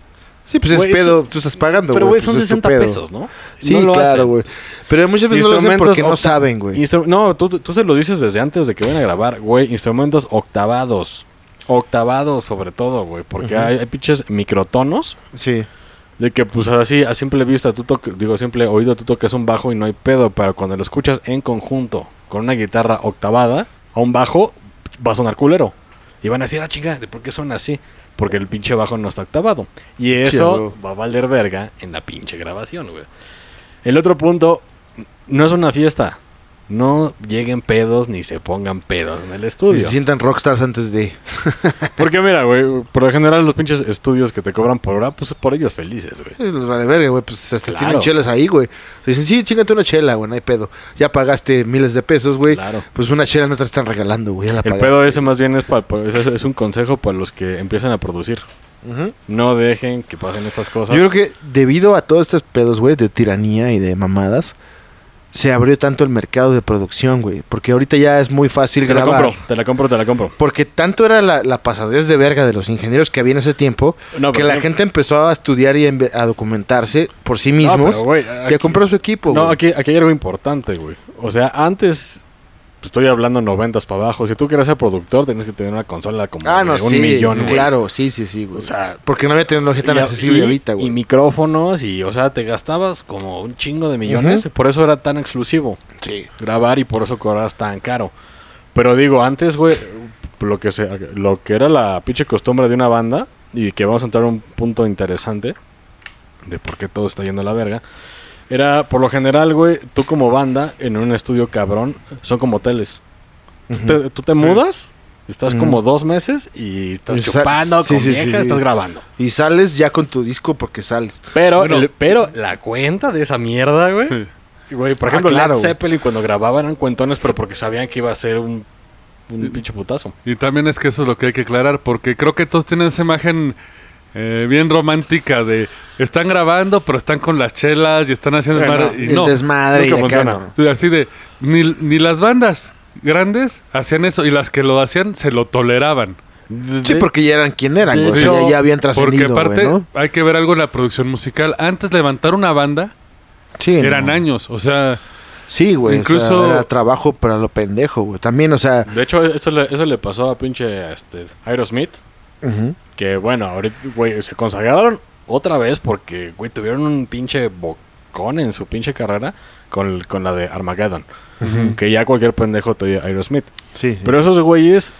Speaker 1: Sí, pues es
Speaker 2: Güey,
Speaker 1: pedo,
Speaker 2: eso-
Speaker 1: tú estás pagando,
Speaker 2: Pero, güey,
Speaker 1: pues
Speaker 2: son
Speaker 1: es tu
Speaker 2: 60
Speaker 1: pedo.
Speaker 2: pesos, ¿no?
Speaker 1: Sí,
Speaker 2: No lo
Speaker 1: claro, güey. Pero muchas veces no lo hacen
Speaker 2: Instrumentos
Speaker 1: porque no
Speaker 2: octa-
Speaker 1: saben, güey.
Speaker 2: No, tú, tú se lo dices desde antes de que vayan a grabar, güey. Instrumentos octavados. Octavados sobre todo, güey. Porque hay, hay pinches microtonos.
Speaker 1: Sí.
Speaker 2: De que, pues así, a simple vista, tú toques, digo, a simple oído, tú tocas un bajo y no hay pedo. Pero cuando lo escuchas en conjunto con una guitarra octavada, a un bajo, va a sonar culero. Y van a decir, ah, chinga, ¿por qué suena así? Porque el pinche bajo no está octavado. Y eso va a valer verga en la pinche grabación, güey. El otro punto, no es una fiesta. No lleguen pedos ni se pongan pedos en el
Speaker 1: Y
Speaker 2: estudio.
Speaker 1: se sientan rockstars antes de...
Speaker 2: Porque mira, güey, por lo general los pinches estudios que te cobran por hora, pues por ellos felices, güey.
Speaker 1: Es los vale verga, güey. Pues hasta
Speaker 2: Claro.
Speaker 1: tienen chelas ahí, güey. Dicen, sí, chingate una chela, güey, no hay pedo. Ya pagaste miles de pesos, güey.
Speaker 2: Claro.
Speaker 1: Pues una chela no te la están regalando, güey. Ya la
Speaker 2: El
Speaker 1: pagaste.
Speaker 2: pedo ese más bien es, pa- pa- es, un consejo para los que empiezan a producir. No dejen que pasen estas cosas.
Speaker 1: Yo creo que debido a todos estos pedos, güey, de tiranía y de mamadas, se abrió tanto el mercado de producción, güey. Porque ahorita ya es muy fácil
Speaker 2: te la
Speaker 1: grabar.
Speaker 2: compro, te la compro, te la compro.
Speaker 1: Porque tanto era la, la pasadez de verga de los ingenieros que había en ese tiempo,
Speaker 2: No,
Speaker 1: que
Speaker 2: pero
Speaker 1: la
Speaker 2: no-
Speaker 1: gente empezó a estudiar y a documentarse por sí
Speaker 2: No,
Speaker 1: mismos
Speaker 2: pero, güey,
Speaker 1: y a comprar su equipo,
Speaker 2: No,
Speaker 1: güey.
Speaker 2: aquí, aquí hay algo importante, güey. O sea, antes, estoy hablando noventas para abajo. Si tú quieres ser productor, tienes que tener una consola como
Speaker 1: Ah,
Speaker 2: de un
Speaker 1: sí,
Speaker 2: millón, güey.
Speaker 1: claro, sí, sí, sí, güey.
Speaker 2: O sea,
Speaker 1: porque no había tecnología tan
Speaker 2: y-
Speaker 1: accesible
Speaker 2: y-
Speaker 1: ahorita,
Speaker 2: Y
Speaker 1: güey.
Speaker 2: micrófonos y, o sea, te gastabas como un chingo de millones. Por eso era tan exclusivo
Speaker 1: Sí.
Speaker 2: grabar y por eso cobrabas tan caro. Pero digo, antes, güey, lo que, se, lo que era la pinche costumbre de una banda, y que vamos a entrar a un punto interesante de por qué todo está yendo a la verga, era, por lo general, güey, tú como banda, en un estudio cabrón, son como hoteles. Te- tú te
Speaker 3: Sí.
Speaker 2: mudas, estás como dos meses y estás
Speaker 1: Y
Speaker 2: chupando
Speaker 1: sí,
Speaker 2: con
Speaker 1: sí,
Speaker 2: vieja,
Speaker 1: sí, sí.
Speaker 2: estás grabando.
Speaker 1: Y sales ya con tu disco porque sales.
Speaker 2: Pero,
Speaker 3: Bueno.
Speaker 2: el- pero la cuenta de esa mierda, güey,
Speaker 3: Sí.
Speaker 2: Güey, por
Speaker 1: Ah,
Speaker 2: ejemplo,
Speaker 1: claro,
Speaker 2: Led. Zeppelin cuando grababan eran cuentones, pero porque sabían que iba a ser un, un pinche putazo.
Speaker 3: Y también es que eso es lo que hay que aclarar, porque creo que todos tienen esa imagen eh, bien romántica de están grabando, pero están con las chelas y están haciendo
Speaker 1: Bueno,
Speaker 3: desmadre. Y
Speaker 1: el
Speaker 3: no,
Speaker 1: desmadre y
Speaker 2: nunca
Speaker 1: acá
Speaker 2: funciona.
Speaker 1: no.
Speaker 3: Sí, así de ni, ni las bandas grandes hacían eso y las que lo hacían se lo toleraban.
Speaker 1: Sí, porque ya eran quien eran. O sea, ya, ya habían
Speaker 3: Porque
Speaker 1: trascendido,
Speaker 3: aparte
Speaker 1: güey, ¿no?
Speaker 3: hay que ver algo en la producción musical. Antes levantar una banda
Speaker 1: Sí,
Speaker 3: eran
Speaker 1: no.
Speaker 3: años, o sea,
Speaker 1: Sí, güey.
Speaker 3: Incluso-
Speaker 1: era trabajo para lo pendejo, güey. También, o sea...
Speaker 2: De hecho, eso le, eso le pasó a pinche este, Aerosmith.
Speaker 1: ujú.
Speaker 2: Que bueno, ahorita, güey, se consagraron otra vez porque, güey, tuvieron un pinche bocón en su pinche carrera con, con la de Armageddon. Que ya cualquier pendejo te dio Aerosmith.
Speaker 1: Sí, sí.
Speaker 2: Pero esos güeyes,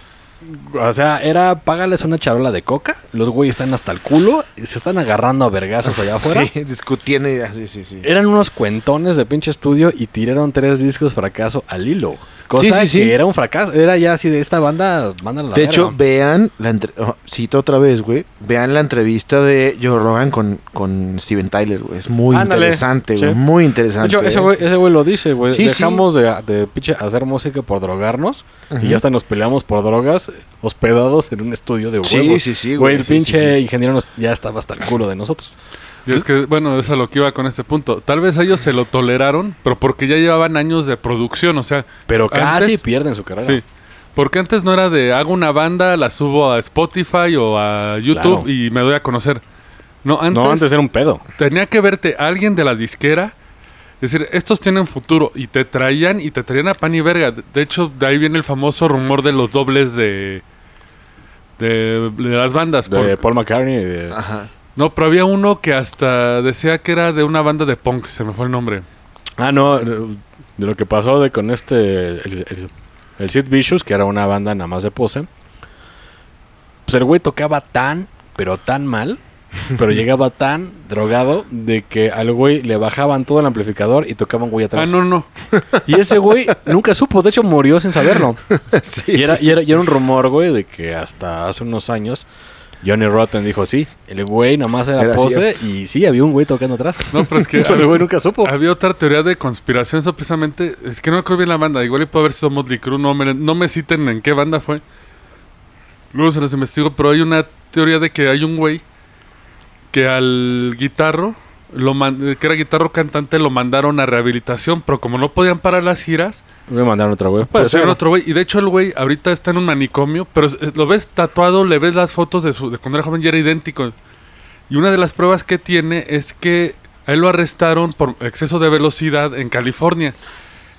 Speaker 2: o sea, era págales una charola de coca. Los güeyes están hasta el culo y se están agarrando a vergazos allá afuera.
Speaker 1: Sí, discutiendo y así, sí, sí.
Speaker 2: Eran unos cuentones de pinche estudio y tiraron tres discos fracaso al hilo. Cosa
Speaker 1: Sí, sí, sí.
Speaker 2: que era un fracaso. Era ya así de esta banda, la
Speaker 1: De hecho,
Speaker 2: verga.
Speaker 1: vean la entre- oh, cito otra vez, güey. Vean la entrevista de Joe Rogan con, con Steven Tyler, güey. Es muy
Speaker 2: Ándale,
Speaker 1: interesante, güey.
Speaker 2: sí.
Speaker 1: Muy
Speaker 2: De
Speaker 1: interesante.
Speaker 2: hecho, ese
Speaker 1: eh.
Speaker 2: güey, ese güey lo dice, güey.
Speaker 1: Sí,
Speaker 2: Dejamos de, de pinche hacer música por drogarnos y ya hasta nos peleamos por drogas hospedados en un estudio de
Speaker 1: Sí,
Speaker 2: huevos.
Speaker 1: sí, sí,
Speaker 2: Güey,
Speaker 1: güey,
Speaker 2: el
Speaker 1: sí,
Speaker 2: pinche
Speaker 1: sí, sí.
Speaker 2: ingeniero nos- ya estaba hasta el culo de nosotros.
Speaker 3: Y es que, bueno, es a lo que iba con este punto. Tal vez ellos se lo toleraron, pero porque ya llevaban años de producción, o sea...
Speaker 2: Pero casi
Speaker 3: antes-
Speaker 2: pierden su carrera.
Speaker 3: Sí. Porque antes no era de hago una banda, la subo a Spotify o a YouTube
Speaker 2: Claro.
Speaker 3: y me doy a conocer. No, antes,
Speaker 2: no, antes era un pedo.
Speaker 3: tenía que verte alguien de la disquera. decir, estos tienen futuro. Y te traían y te traían a pan y verga. De- hecho, de ahí viene el famoso rumor de los dobles de. de, de las bandas.
Speaker 2: De
Speaker 3: por-
Speaker 2: Paul McCartney. y de-
Speaker 1: Ajá.
Speaker 3: No, pero había uno que hasta decía que era de una banda de punk. Se me fue el nombre.
Speaker 2: Ah, no, de lo que pasó de con este, el, el, el Sid Vicious, que era una banda nada más de pose. Pues el güey tocaba tan, pero tan mal, pero llegaba tan drogado de que al güey le bajaban todo el amplificador y tocaba un güey atrás.
Speaker 3: Ah, no, no.
Speaker 2: Y ese güey nunca supo, de hecho murió sin saberlo.
Speaker 1: Sí.
Speaker 2: Y era, y era, y era un rumor, güey, de que hasta hace unos años Johnny Rotten dijo, sí, el güey nada más era,
Speaker 1: Era
Speaker 2: pose
Speaker 1: cierto.
Speaker 2: y sí, había un güey tocando atrás.
Speaker 3: No, pero es que
Speaker 2: Pero el güey nunca supo.
Speaker 3: había otra teoría de conspiración. Eso precisamente. Es que no me acuerdo bien la banda. Igual y puede haber sido Motley Crue. No me, no me citen en qué banda fue. Luego se los investigo. Pero hay una teoría de que hay un güey que al guitarro, lo man- que era guitarro cantante, lo mandaron a rehabilitación. Pero como no podían parar las giras,
Speaker 2: Me mandaron güey.
Speaker 3: Otro güey. Y de hecho, el güey ahorita está en un manicomio. Pero lo ves tatuado, le ves las fotos de, su, de cuando era joven y era idéntico. Y una de las pruebas que tiene es que a él lo arrestaron por exceso de velocidad en California.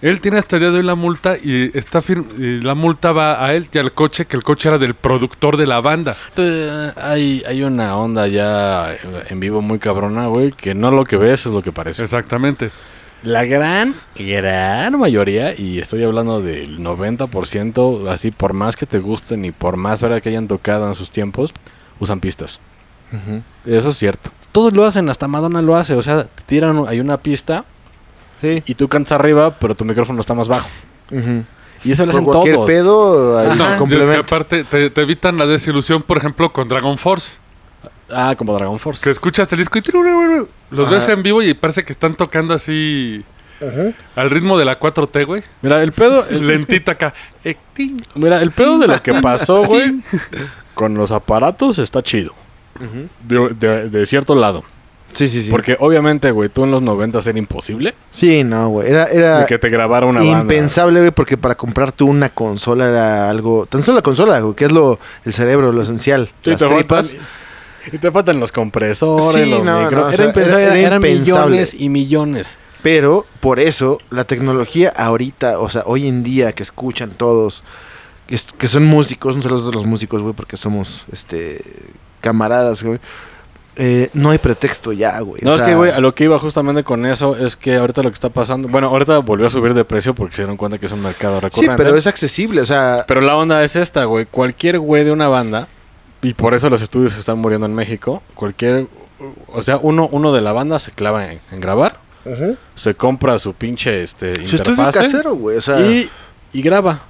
Speaker 3: Él tiene hasta el día de hoy la multa y está fir- y la multa va a él y al coche, que el coche era del productor de la banda.
Speaker 2: Eh, Hay, hay una onda ya en vivo muy cabrona, güey, que no lo que ves es lo que parece.
Speaker 3: Exactamente.
Speaker 2: La gran, gran mayoría, y estoy hablando del 90%, así por más que te gusten y por más verdad que hayan tocado en sus tiempos, usan pistas. Eso es cierto. Todos lo hacen, hasta Madonna lo hace. O sea, te tiran, hay una pista
Speaker 1: Sí.
Speaker 2: y tú cantas arriba, pero tu micrófono está más bajo. Y eso lo hacen
Speaker 1: cualquier
Speaker 2: todos.
Speaker 1: pedo, ahí
Speaker 3: No, y es que aparte te, te evitan la desilusión, por ejemplo, con Dragon Force.
Speaker 2: Ah, como Dragon Force.
Speaker 3: Que escuchas el disco y los
Speaker 1: Ajá.
Speaker 3: ves en vivo y parece que están tocando así al ritmo de la 4T, güey.
Speaker 2: Mira, el pedo, el,
Speaker 3: Lentita acá.
Speaker 2: Mira, el pedo de lo que pasó, güey, con los aparatos está chido.
Speaker 1: Ujú.
Speaker 2: De, de- de cierto lado.
Speaker 1: Sí, sí, sí.
Speaker 2: Porque obviamente, güey, tú en los 90 era imposible
Speaker 1: Sí, no, güey. Era, era
Speaker 2: de que te grabara una
Speaker 1: impensable, güey, porque para comprar tú una consola era algo... Tan solo la consola, güey, que es lo el cerebro, lo esencial.
Speaker 2: Sí,
Speaker 1: las tripas.
Speaker 2: faltan- y te faltan los compresores,
Speaker 1: Sí,
Speaker 2: los
Speaker 1: no,
Speaker 2: micro-
Speaker 1: no, o
Speaker 2: era
Speaker 1: sea,
Speaker 2: impensable,
Speaker 1: era- era
Speaker 2: eran
Speaker 1: impensable.
Speaker 2: millones y millones.
Speaker 1: Pero por eso la tecnología ahorita, o sea, hoy en día que escuchan todos, que, es- que son músicos, no solo los músicos, güey, porque somos este camaradas, güey. Eh, no hay pretexto ya, güey.
Speaker 2: No,
Speaker 1: o
Speaker 2: es que, güey, a lo que iba justamente con eso es que ahorita lo que está pasando... Bueno, ahorita volvió a subir de precio porque se dieron cuenta que es un mercado
Speaker 1: Sí,
Speaker 2: recurrente.
Speaker 1: pero es accesible, o sea,
Speaker 2: Pero la onda es esta, güey. Cualquier güey de una banda, y por eso los estudios se están muriendo en México, cualquier... O sea, uno, uno de la banda se clava en, en grabar, se compra su pinche este,
Speaker 1: su
Speaker 2: interfase
Speaker 1: casero, güey, o sea,
Speaker 2: y, y graba.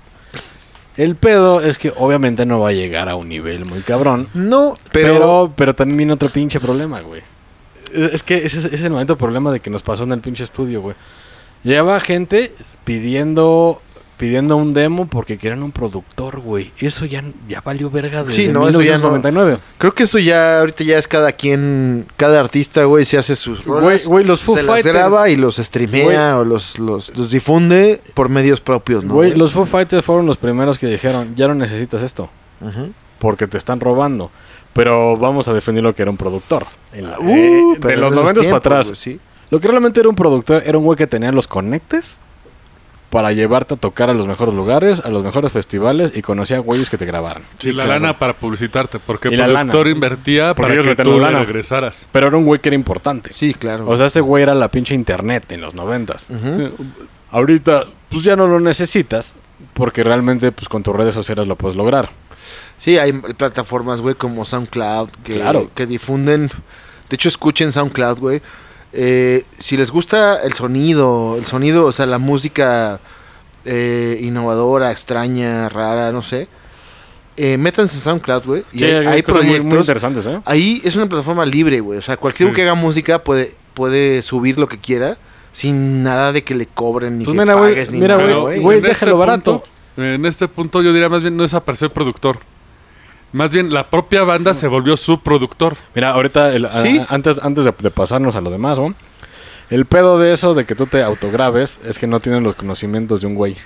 Speaker 2: El pedo es que obviamente no va a llegar a un nivel muy cabrón.
Speaker 1: no, pero,
Speaker 2: Pero, pero, también viene otro pinche problema, güey. Es, es que ese es, ese es el momento problema de que nos pasó en el pinche estudio, güey. Lleva gente pidiendo pidiendo un demo porque querían un productor, güey. Eso ya, ya valió verga desde
Speaker 1: Sí, no, eso ya no.
Speaker 2: 1999.
Speaker 1: creo que eso ya ahorita ya es cada quien, cada artista, güey, se hace sus rolas,
Speaker 2: güey, los Foo
Speaker 1: se las
Speaker 2: Fighters.
Speaker 1: graba y los streamea o los, los, los difunde por medios propios, ¿no?
Speaker 2: Güey, los Foo Fighters fueron los primeros que dijeron, ya no necesitas esto, porque te están robando. Pero vamos a definir lo que era un productor.
Speaker 1: Uh,
Speaker 2: eh, de los
Speaker 1: en esos
Speaker 2: 90 para atrás.
Speaker 1: güey, sí.
Speaker 2: Lo que realmente era un productor era un güey que tenía los conectes para llevarte a tocar a los mejores lugares, a los mejores festivales y conocía güeyes que te grabaran.
Speaker 3: y la
Speaker 1: claro.
Speaker 3: lana para publicitarte, porque el productor
Speaker 2: lana.
Speaker 3: invertía
Speaker 2: Porque
Speaker 3: para que tú
Speaker 2: lana.
Speaker 3: regresaras.
Speaker 2: Pero era un güey que era importante.
Speaker 1: Sí, claro.
Speaker 2: O sea, ese güey era la pinche internet en los noventas.
Speaker 1: Ujú.
Speaker 2: Ahorita, pues ya no lo necesitas porque realmente pues con tus redes sociales lo puedes lograr.
Speaker 1: Sí, hay plataformas, güey, como SoundCloud que,
Speaker 2: Claro.
Speaker 1: que difunden. De hecho, escuchen SoundCloud, güey. Eh, si les gusta el sonido, el sonido, o sea, la música eh, innovadora, extraña, rara, no sé, eh, métanse en SoundCloud, güey. Y
Speaker 2: Sí,
Speaker 1: hay, hay
Speaker 2: cosas muy-
Speaker 1: proyectos.
Speaker 2: muy interesantes, ¿eh?
Speaker 1: Ahí es una plataforma libre, güey. O sea, cualquiera
Speaker 3: Sí.
Speaker 1: que haga música puede, puede subir lo que quiera sin nada de que le cobren ni
Speaker 2: Pues
Speaker 1: que
Speaker 2: mira,
Speaker 1: pagues ni
Speaker 2: mira,
Speaker 1: nada,
Speaker 2: güey, déjalo barato.
Speaker 3: punto- en este punto yo diría más bien no es aparecer productor. Más bien la propia banda se volvió su productor.
Speaker 2: Mira, ahorita, el- a- antes, antes de, de pasarnos a lo demás, ¿no? El pedo de eso, de que tú te autograves, es que no tienen los conocimientos de un güey.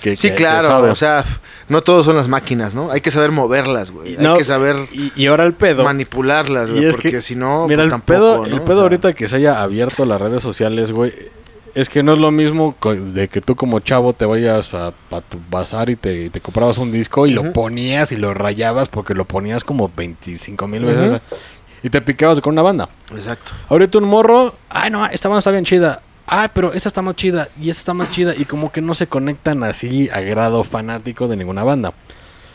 Speaker 2: Que,
Speaker 1: Sí,
Speaker 2: que-
Speaker 1: claro. O sea, no todos son las máquinas, ¿no? Hay que saber moverlas, güey.
Speaker 2: No,
Speaker 1: Hay que saber
Speaker 2: y, y ahora el pedo.
Speaker 1: manipularlas, güey. Porque
Speaker 2: que-
Speaker 1: si no,
Speaker 2: Mira,
Speaker 1: pues
Speaker 2: el pedo,
Speaker 1: tampoco, ¿no?
Speaker 2: el
Speaker 1: O
Speaker 2: pedo
Speaker 1: sea,
Speaker 2: ahorita que se haya abierto las redes sociales, güey, es que no es lo mismo de que tú como chavo te vayas a, a tu bazar y te, y te comprabas un disco y lo ponías y lo rayabas porque lo ponías como 25 mil veces y te picabas con una banda.
Speaker 1: Exacto.
Speaker 2: Ahorita un morro, ay no, esta banda está bien chida. Ay, pero esta está más chida y esta está más chida y como que no se conectan así a grado fanático de ninguna banda.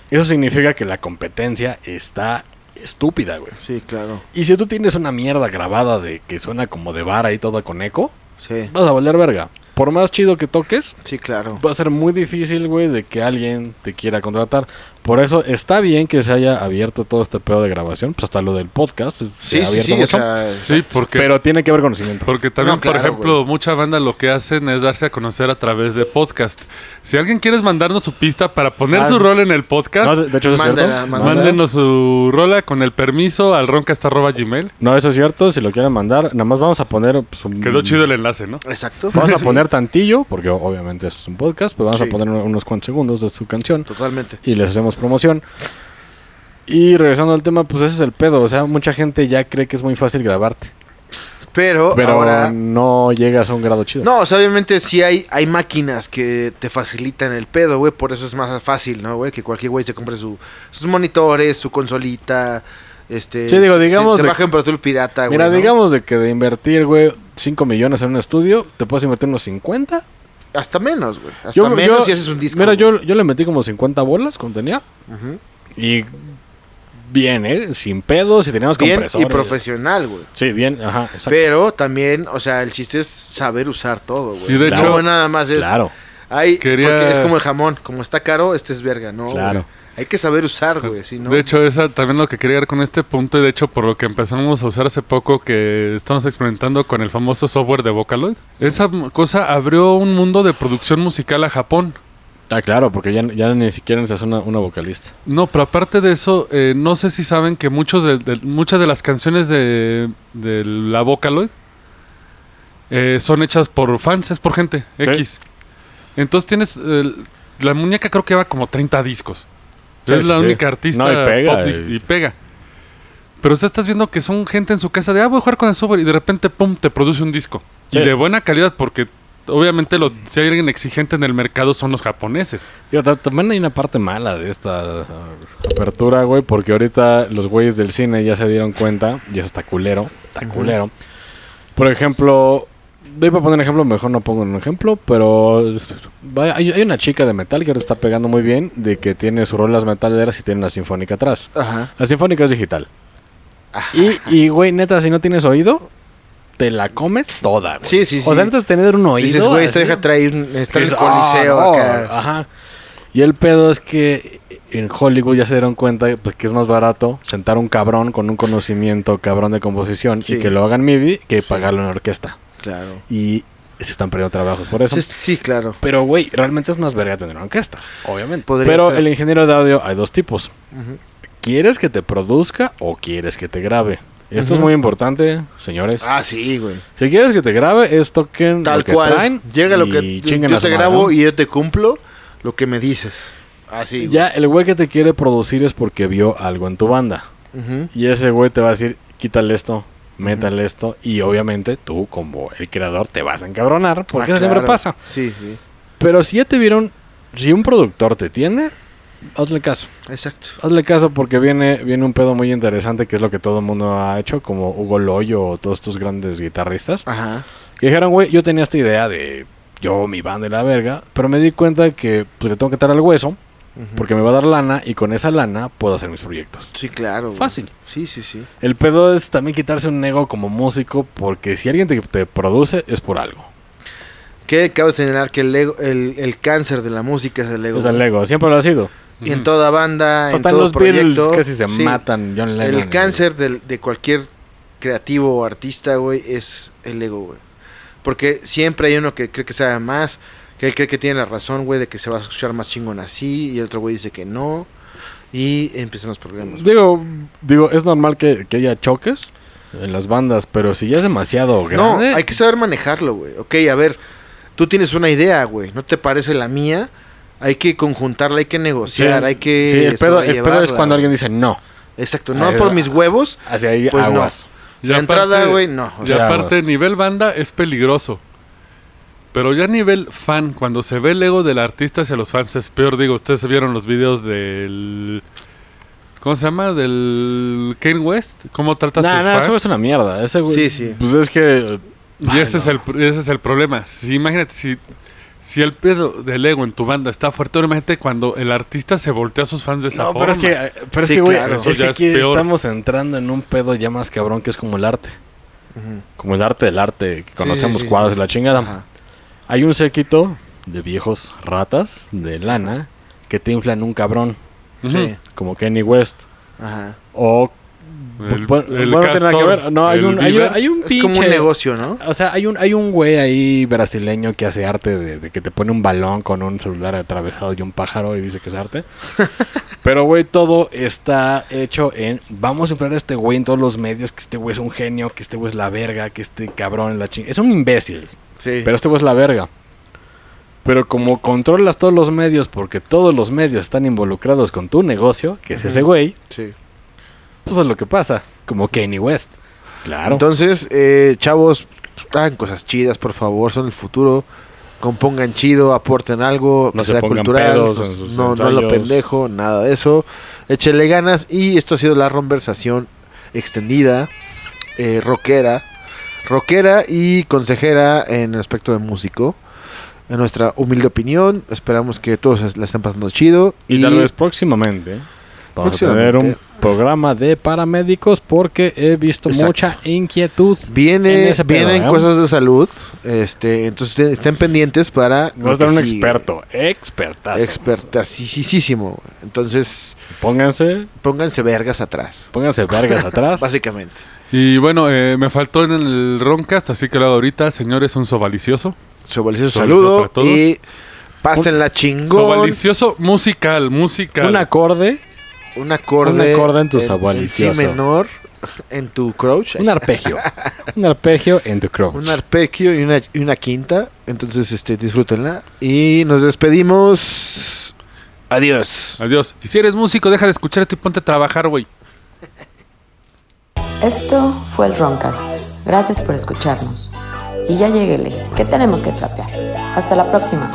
Speaker 2: Eso significa que la competencia está estúpida, güey.
Speaker 1: Sí, claro.
Speaker 2: Y si tú tienes una mierda grabada de que suena como de vara y toda con eco,
Speaker 1: Sí,
Speaker 2: vas a valer verga. Por más chido que toques,
Speaker 1: sí, claro.
Speaker 2: va a ser muy difícil, güey, de que alguien te quiera contratar. Por eso está bien que se haya abierto todo este pedo de grabación, pues hasta lo del podcast se
Speaker 1: Sí,
Speaker 2: ha
Speaker 1: sí, sí. O
Speaker 2: mucho.
Speaker 1: sea,
Speaker 3: Sí, porque
Speaker 2: pero tiene que haber conocimiento.
Speaker 3: Porque también,
Speaker 1: No, claro,
Speaker 3: por ejemplo,
Speaker 1: güey.
Speaker 3: mucha banda lo que hacen es darse a conocer a través de podcast. Si alguien quiere mandarnos su pista para poner
Speaker 2: Ah,
Speaker 3: su rol en el podcast,
Speaker 2: No, de hecho, eso es cierto.
Speaker 1: mándala.
Speaker 3: mándenos su rola con el permiso al roncast.gmail.
Speaker 2: No, eso es cierto. Si lo quieren mandar, nada más vamos a poner. pues, un-
Speaker 3: Quedó chido el enlace, ¿no?
Speaker 1: exacto.
Speaker 2: Vamos a poner tantillo, porque obviamente es un podcast, pero vamos
Speaker 1: Sí.
Speaker 2: a poner unos cuantos segundos de su canción
Speaker 1: Totalmente.
Speaker 2: y les hacemos promoción. Y regresando al tema, pues ese es el pedo. O sea, mucha gente ya cree que es muy fácil grabarte.
Speaker 1: Pero,
Speaker 2: Pero
Speaker 1: ahora.
Speaker 2: no llegas a un grado chido.
Speaker 1: No, o sea, obviamente sí hay, hay máquinas que te facilitan el pedo, güey. Por eso es más fácil, ¿no, güey? Que cualquier güey se compre su, sus monitores, su consolita. Este,
Speaker 2: Sí, digo,
Speaker 1: se-
Speaker 2: digamos
Speaker 1: Se,
Speaker 2: de-
Speaker 1: baja en Pro Tool pirata, güey.
Speaker 2: Mira,
Speaker 1: ¿no?
Speaker 2: digamos de que de invertir, güey, 5 millones en un estudio, te puedes invertir unos 50.
Speaker 1: Hasta menos, güey. Hasta
Speaker 2: Yo-
Speaker 1: menos
Speaker 2: yo-
Speaker 1: si haces un disco.
Speaker 2: Mira, yo, yo le metí como 50 bolas cuando tenía.
Speaker 1: Ujú.
Speaker 2: Y bien, ¿eh? Sin pedos y teníamos
Speaker 1: Bien
Speaker 2: compresores.
Speaker 1: y profesional, güey.
Speaker 2: Sí, bien, ajá, exacto.
Speaker 1: Pero también, o sea, el chiste es saber usar todo, güey.
Speaker 3: Y de
Speaker 2: hecho-
Speaker 1: nada más es.
Speaker 2: Claro,
Speaker 1: Hay,
Speaker 3: Quería-
Speaker 1: porque es como el jamón. Como está caro, este es verga, ¿no?
Speaker 2: Claro.
Speaker 1: güey? Hay que saber usar, güey. Si no,
Speaker 3: De hecho, esa también lo que quería ver con este punto y de hecho por lo que empezamos a usar hace poco que estamos experimentando con el famoso software de Vocaloid. Esa cosa abrió un mundo de producción musical a Japón.
Speaker 2: Ah, claro, porque ya, ya ni siquiera necesitas una, una vocalista.
Speaker 3: No, pero aparte de eso, eh, no sé si saben que muchos de, de- muchas de las canciones de, de la Vocaloid eh, son hechas por fans, es por gente
Speaker 2: Sí.
Speaker 3: X. Entonces tienes... eh, la muñeca creo que va como 30 discos.
Speaker 2: Sí,
Speaker 3: es la
Speaker 2: sí.
Speaker 3: única artista
Speaker 2: No, y pega,
Speaker 3: pop y,
Speaker 2: y-
Speaker 3: y pega. Pero usted estás viendo que son gente en su casa de, ah, voy a jugar con el software y de repente, pum, te produce un disco.
Speaker 2: Sí.
Speaker 3: Y de buena calidad porque obviamente los, si hay alguien exigente en el mercado son los japoneses.
Speaker 2: También hay una parte mala de esta ah, apertura, güey, porque ahorita los güeyes del cine ya se dieron cuenta, y eso está culero, está culero. Por ejemplo, voy a poner un ejemplo, mejor no pongo un ejemplo, pero hay, hay una chica de metal que ahora está pegando muy bien, de que tiene sus rolas metaleras y tiene una sinfónica atrás.
Speaker 1: Ajá.
Speaker 2: La sinfónica es digital.
Speaker 1: Ajá.
Speaker 2: Y, y, güey, neta, si no tienes oído, te la comes toda, güey.
Speaker 1: Sí, sí, sí.
Speaker 2: O sea, necesitas tener un oído.
Speaker 1: Dices, güey,
Speaker 2: así.
Speaker 1: deja traer un, coliseo
Speaker 2: "Ah, no",
Speaker 1: acá.
Speaker 2: Ajá. Y el pedo es que en Hollywood ya se dieron cuenta pues, que es más barato sentar un cabrón con un conocimiento cabrón de composición
Speaker 1: Sí.
Speaker 2: y que lo hagan MIDI que
Speaker 1: Sí.
Speaker 2: pagarlo en orquesta.
Speaker 1: Claro.
Speaker 2: Y se están perdiendo trabajos por eso.
Speaker 1: Sí, sí, claro.
Speaker 2: Pero, güey, realmente es más verga tener una orquesta, obviamente.
Speaker 1: Podría
Speaker 2: Pero
Speaker 1: ser.
Speaker 2: el ingeniero de audio hay dos tipos. ¿Quieres que te produzca o quieres que te grabe? Esto es muy importante, señores.
Speaker 1: Ah, sí, güey.
Speaker 2: Si quieres que te grabe, es toquen
Speaker 1: Tal
Speaker 2: lo que
Speaker 1: cual.
Speaker 2: traen
Speaker 1: Llega lo que yo te grabo y yo te cumplo lo que me dices. Así.
Speaker 2: Ya, el güey que te quiere producir es porque vio algo en tu banda. Y ese güey te va a decir, quítale esto, métale esto. Y obviamente tú, como el creador, te vas a encabronar. Porque
Speaker 1: Ah,
Speaker 2: eso siempre pasa.
Speaker 1: Sí, sí.
Speaker 2: Pero si ya te vieron, si un productor te tiene, hazle caso.
Speaker 1: Exacto.
Speaker 2: Hazle caso porque viene, viene un pedo muy interesante que es lo que todo el mundo ha hecho, como Hugo Loyo o todos estos grandes guitarristas.
Speaker 1: Ajá.
Speaker 2: Que dijeron, güey, yo tenía esta idea de yo, mi banda y la verga, pero me di cuenta que pues, le tengo que estar al hueso Porque me va a dar lana y con esa lana puedo hacer mis proyectos.
Speaker 1: Sí, claro. güey.
Speaker 2: Fácil.
Speaker 1: Sí, sí, sí.
Speaker 2: El pedo es también quitarse un ego como músico porque si alguien te, te produce es por algo.
Speaker 1: Que cabe señalar que el, ego- el, el cáncer de la música es el ego.
Speaker 2: Es el Lego, siempre lo ha sido.
Speaker 1: Y en toda banda, en
Speaker 2: Hasta en
Speaker 1: todo
Speaker 2: los Beatles
Speaker 1: proyecto.
Speaker 2: casi se
Speaker 1: sí,
Speaker 2: matan John Lennon.
Speaker 1: El cáncer del- de, cualquier creativo o artista, güey, es el ego, güey. Porque siempre hay uno que cree que sabe más, que él cree que tiene la razón, güey, de que se va a escuchar más chingón así, y el otro güey dice que no, y empiezan los problemas. güey.
Speaker 2: Digo, digo, es normal que, que haya choques en las bandas, pero si ya es demasiado
Speaker 1: No,
Speaker 2: grande.
Speaker 1: hay que saber manejarlo, güey. Ok, a ver, tú tienes una idea, güey, ¿no te parece la mía? Hay que conjuntarla, hay que negociar,
Speaker 2: Sí,
Speaker 1: hay que
Speaker 2: sí, el pedo, el pedo es cuando alguien dice no.
Speaker 1: Exacto, no
Speaker 2: Ahí
Speaker 1: por mis huevos,
Speaker 2: Hacia ahí
Speaker 1: Pues no.
Speaker 2: aguas.
Speaker 3: Y
Speaker 1: la entrada,
Speaker 3: aparte-
Speaker 1: güey, no. o
Speaker 3: Y
Speaker 1: sea,
Speaker 3: aparte,
Speaker 2: vamos.
Speaker 3: nivel banda es peligroso. Pero ya a nivel fan, cuando se ve el ego del artista hacia los fans es peor. Digo, ustedes vieron los videos del... ¿Cómo se llama? Del Kane West. ¿Cómo trata a sus
Speaker 2: nah,
Speaker 3: fans?
Speaker 2: eso es una mierda. Ese güey-
Speaker 1: Sí, sí.
Speaker 2: Pues es que.
Speaker 3: Y ese, es el, ese es el problema. Si, imagínate, si, si el pedo del ego en tu banda está fuerte, ahora imagínate cuando el artista se voltea a sus fans de esa
Speaker 2: No,
Speaker 3: forma.
Speaker 2: pero es que, pero es que, güey,
Speaker 1: claro.
Speaker 2: es que aquí
Speaker 3: es
Speaker 2: estamos entrando en un pedo ya más cabrón que es como el arte. Como el arte del arte, que conocemos
Speaker 1: sí, sí,
Speaker 2: cuadros
Speaker 1: sí.
Speaker 2: y la chingada.
Speaker 1: Ajá.
Speaker 2: Hay un séquito de viejos ratas de lana que te inflan un cabrón.
Speaker 1: Sí.
Speaker 2: como Kenny West.
Speaker 1: Ajá.
Speaker 2: O.
Speaker 3: El-
Speaker 2: bueno,
Speaker 3: el
Speaker 2: bueno, que ver. No, hay un, hay, un-
Speaker 3: Bieber.
Speaker 2: hay un
Speaker 1: Es como un negocio, ¿no?
Speaker 2: O sea, hay un, hay un güey ahí brasileño que hace arte de, de que te pone un balón con un celular atravesado y un pájaro y dice que es arte. Pero, güey, todo está hecho en... Vamos a inflar a este güey en todos los medios, que este güey es un genio, que este güey es la verga, que este cabrón es la chingada. Es un imbécil,
Speaker 1: Sí.
Speaker 2: pero este güey es la verga. Pero como controlas todos los medios, porque todos los medios están involucrados con tu negocio, que es ese güey,
Speaker 1: sí.
Speaker 2: Pues es lo que pasa. Como Kanye West. Claro.
Speaker 1: Entonces, eh, chavos, hagan cosas chidas, por favor, son el futuro. Compongan chido, aporten algo,
Speaker 2: No
Speaker 1: que
Speaker 2: se
Speaker 1: sea cultural,
Speaker 2: pedos
Speaker 1: pues, no, no lo pendejo, nada de eso. Échenle ganas y esto ha sido la conversación extendida, eh, rockera, rockera y consejera en el aspecto de músico. En nuestra humilde opinión, esperamos que todos la estén pasando chido.
Speaker 2: Y, tal vez próximamente vamos a tener un programa de paramédicos porque he visto
Speaker 1: Exacto.
Speaker 2: mucha inquietud. en
Speaker 1: Viene,
Speaker 2: ese pedo,
Speaker 1: vienen
Speaker 2: ¿eh?
Speaker 1: cosas de salud, este, entonces estén- pendientes para
Speaker 2: Vamos a un
Speaker 1: sigue.
Speaker 2: experto, expertazo.
Speaker 1: Expertasísimo. Entonces,
Speaker 2: pónganse,
Speaker 1: pónganse vergas atrás,
Speaker 2: pónganse vergas atrás.
Speaker 1: básicamente.
Speaker 3: Y bueno, eh, me faltó en el Roncast, así que lo hago ahorita. Señores, un sobalicioso. Sobalicioso
Speaker 1: saludo
Speaker 3: para todos.
Speaker 1: y pásenla chingón.
Speaker 3: Sobalicioso musical, musical.
Speaker 2: Un acorde,
Speaker 1: Un acorde,
Speaker 2: Un acorde en tu
Speaker 1: en
Speaker 2: sobalicioso.
Speaker 1: si menor en tu crouch.
Speaker 2: un arpegio. un arpegio en tu crotch.
Speaker 1: Un arpegio y una, y una quinta. Entonces, este, disfrútenla. Y nos despedimos. Adiós.
Speaker 3: Adiós. Y si eres músico, deja de escuchar esto y ponte a trabajar, güey.
Speaker 4: Esto fue el Roncast. Gracias por escucharnos. Y ya lleguele, que tenemos que trapear. Hasta la próxima.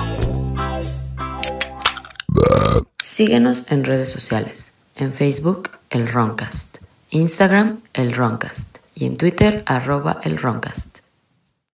Speaker 4: Síguenos en redes sociales. En Facebook, el Roncast. Instagram, el Roncast. Y en Twitter, arroba el Roncast.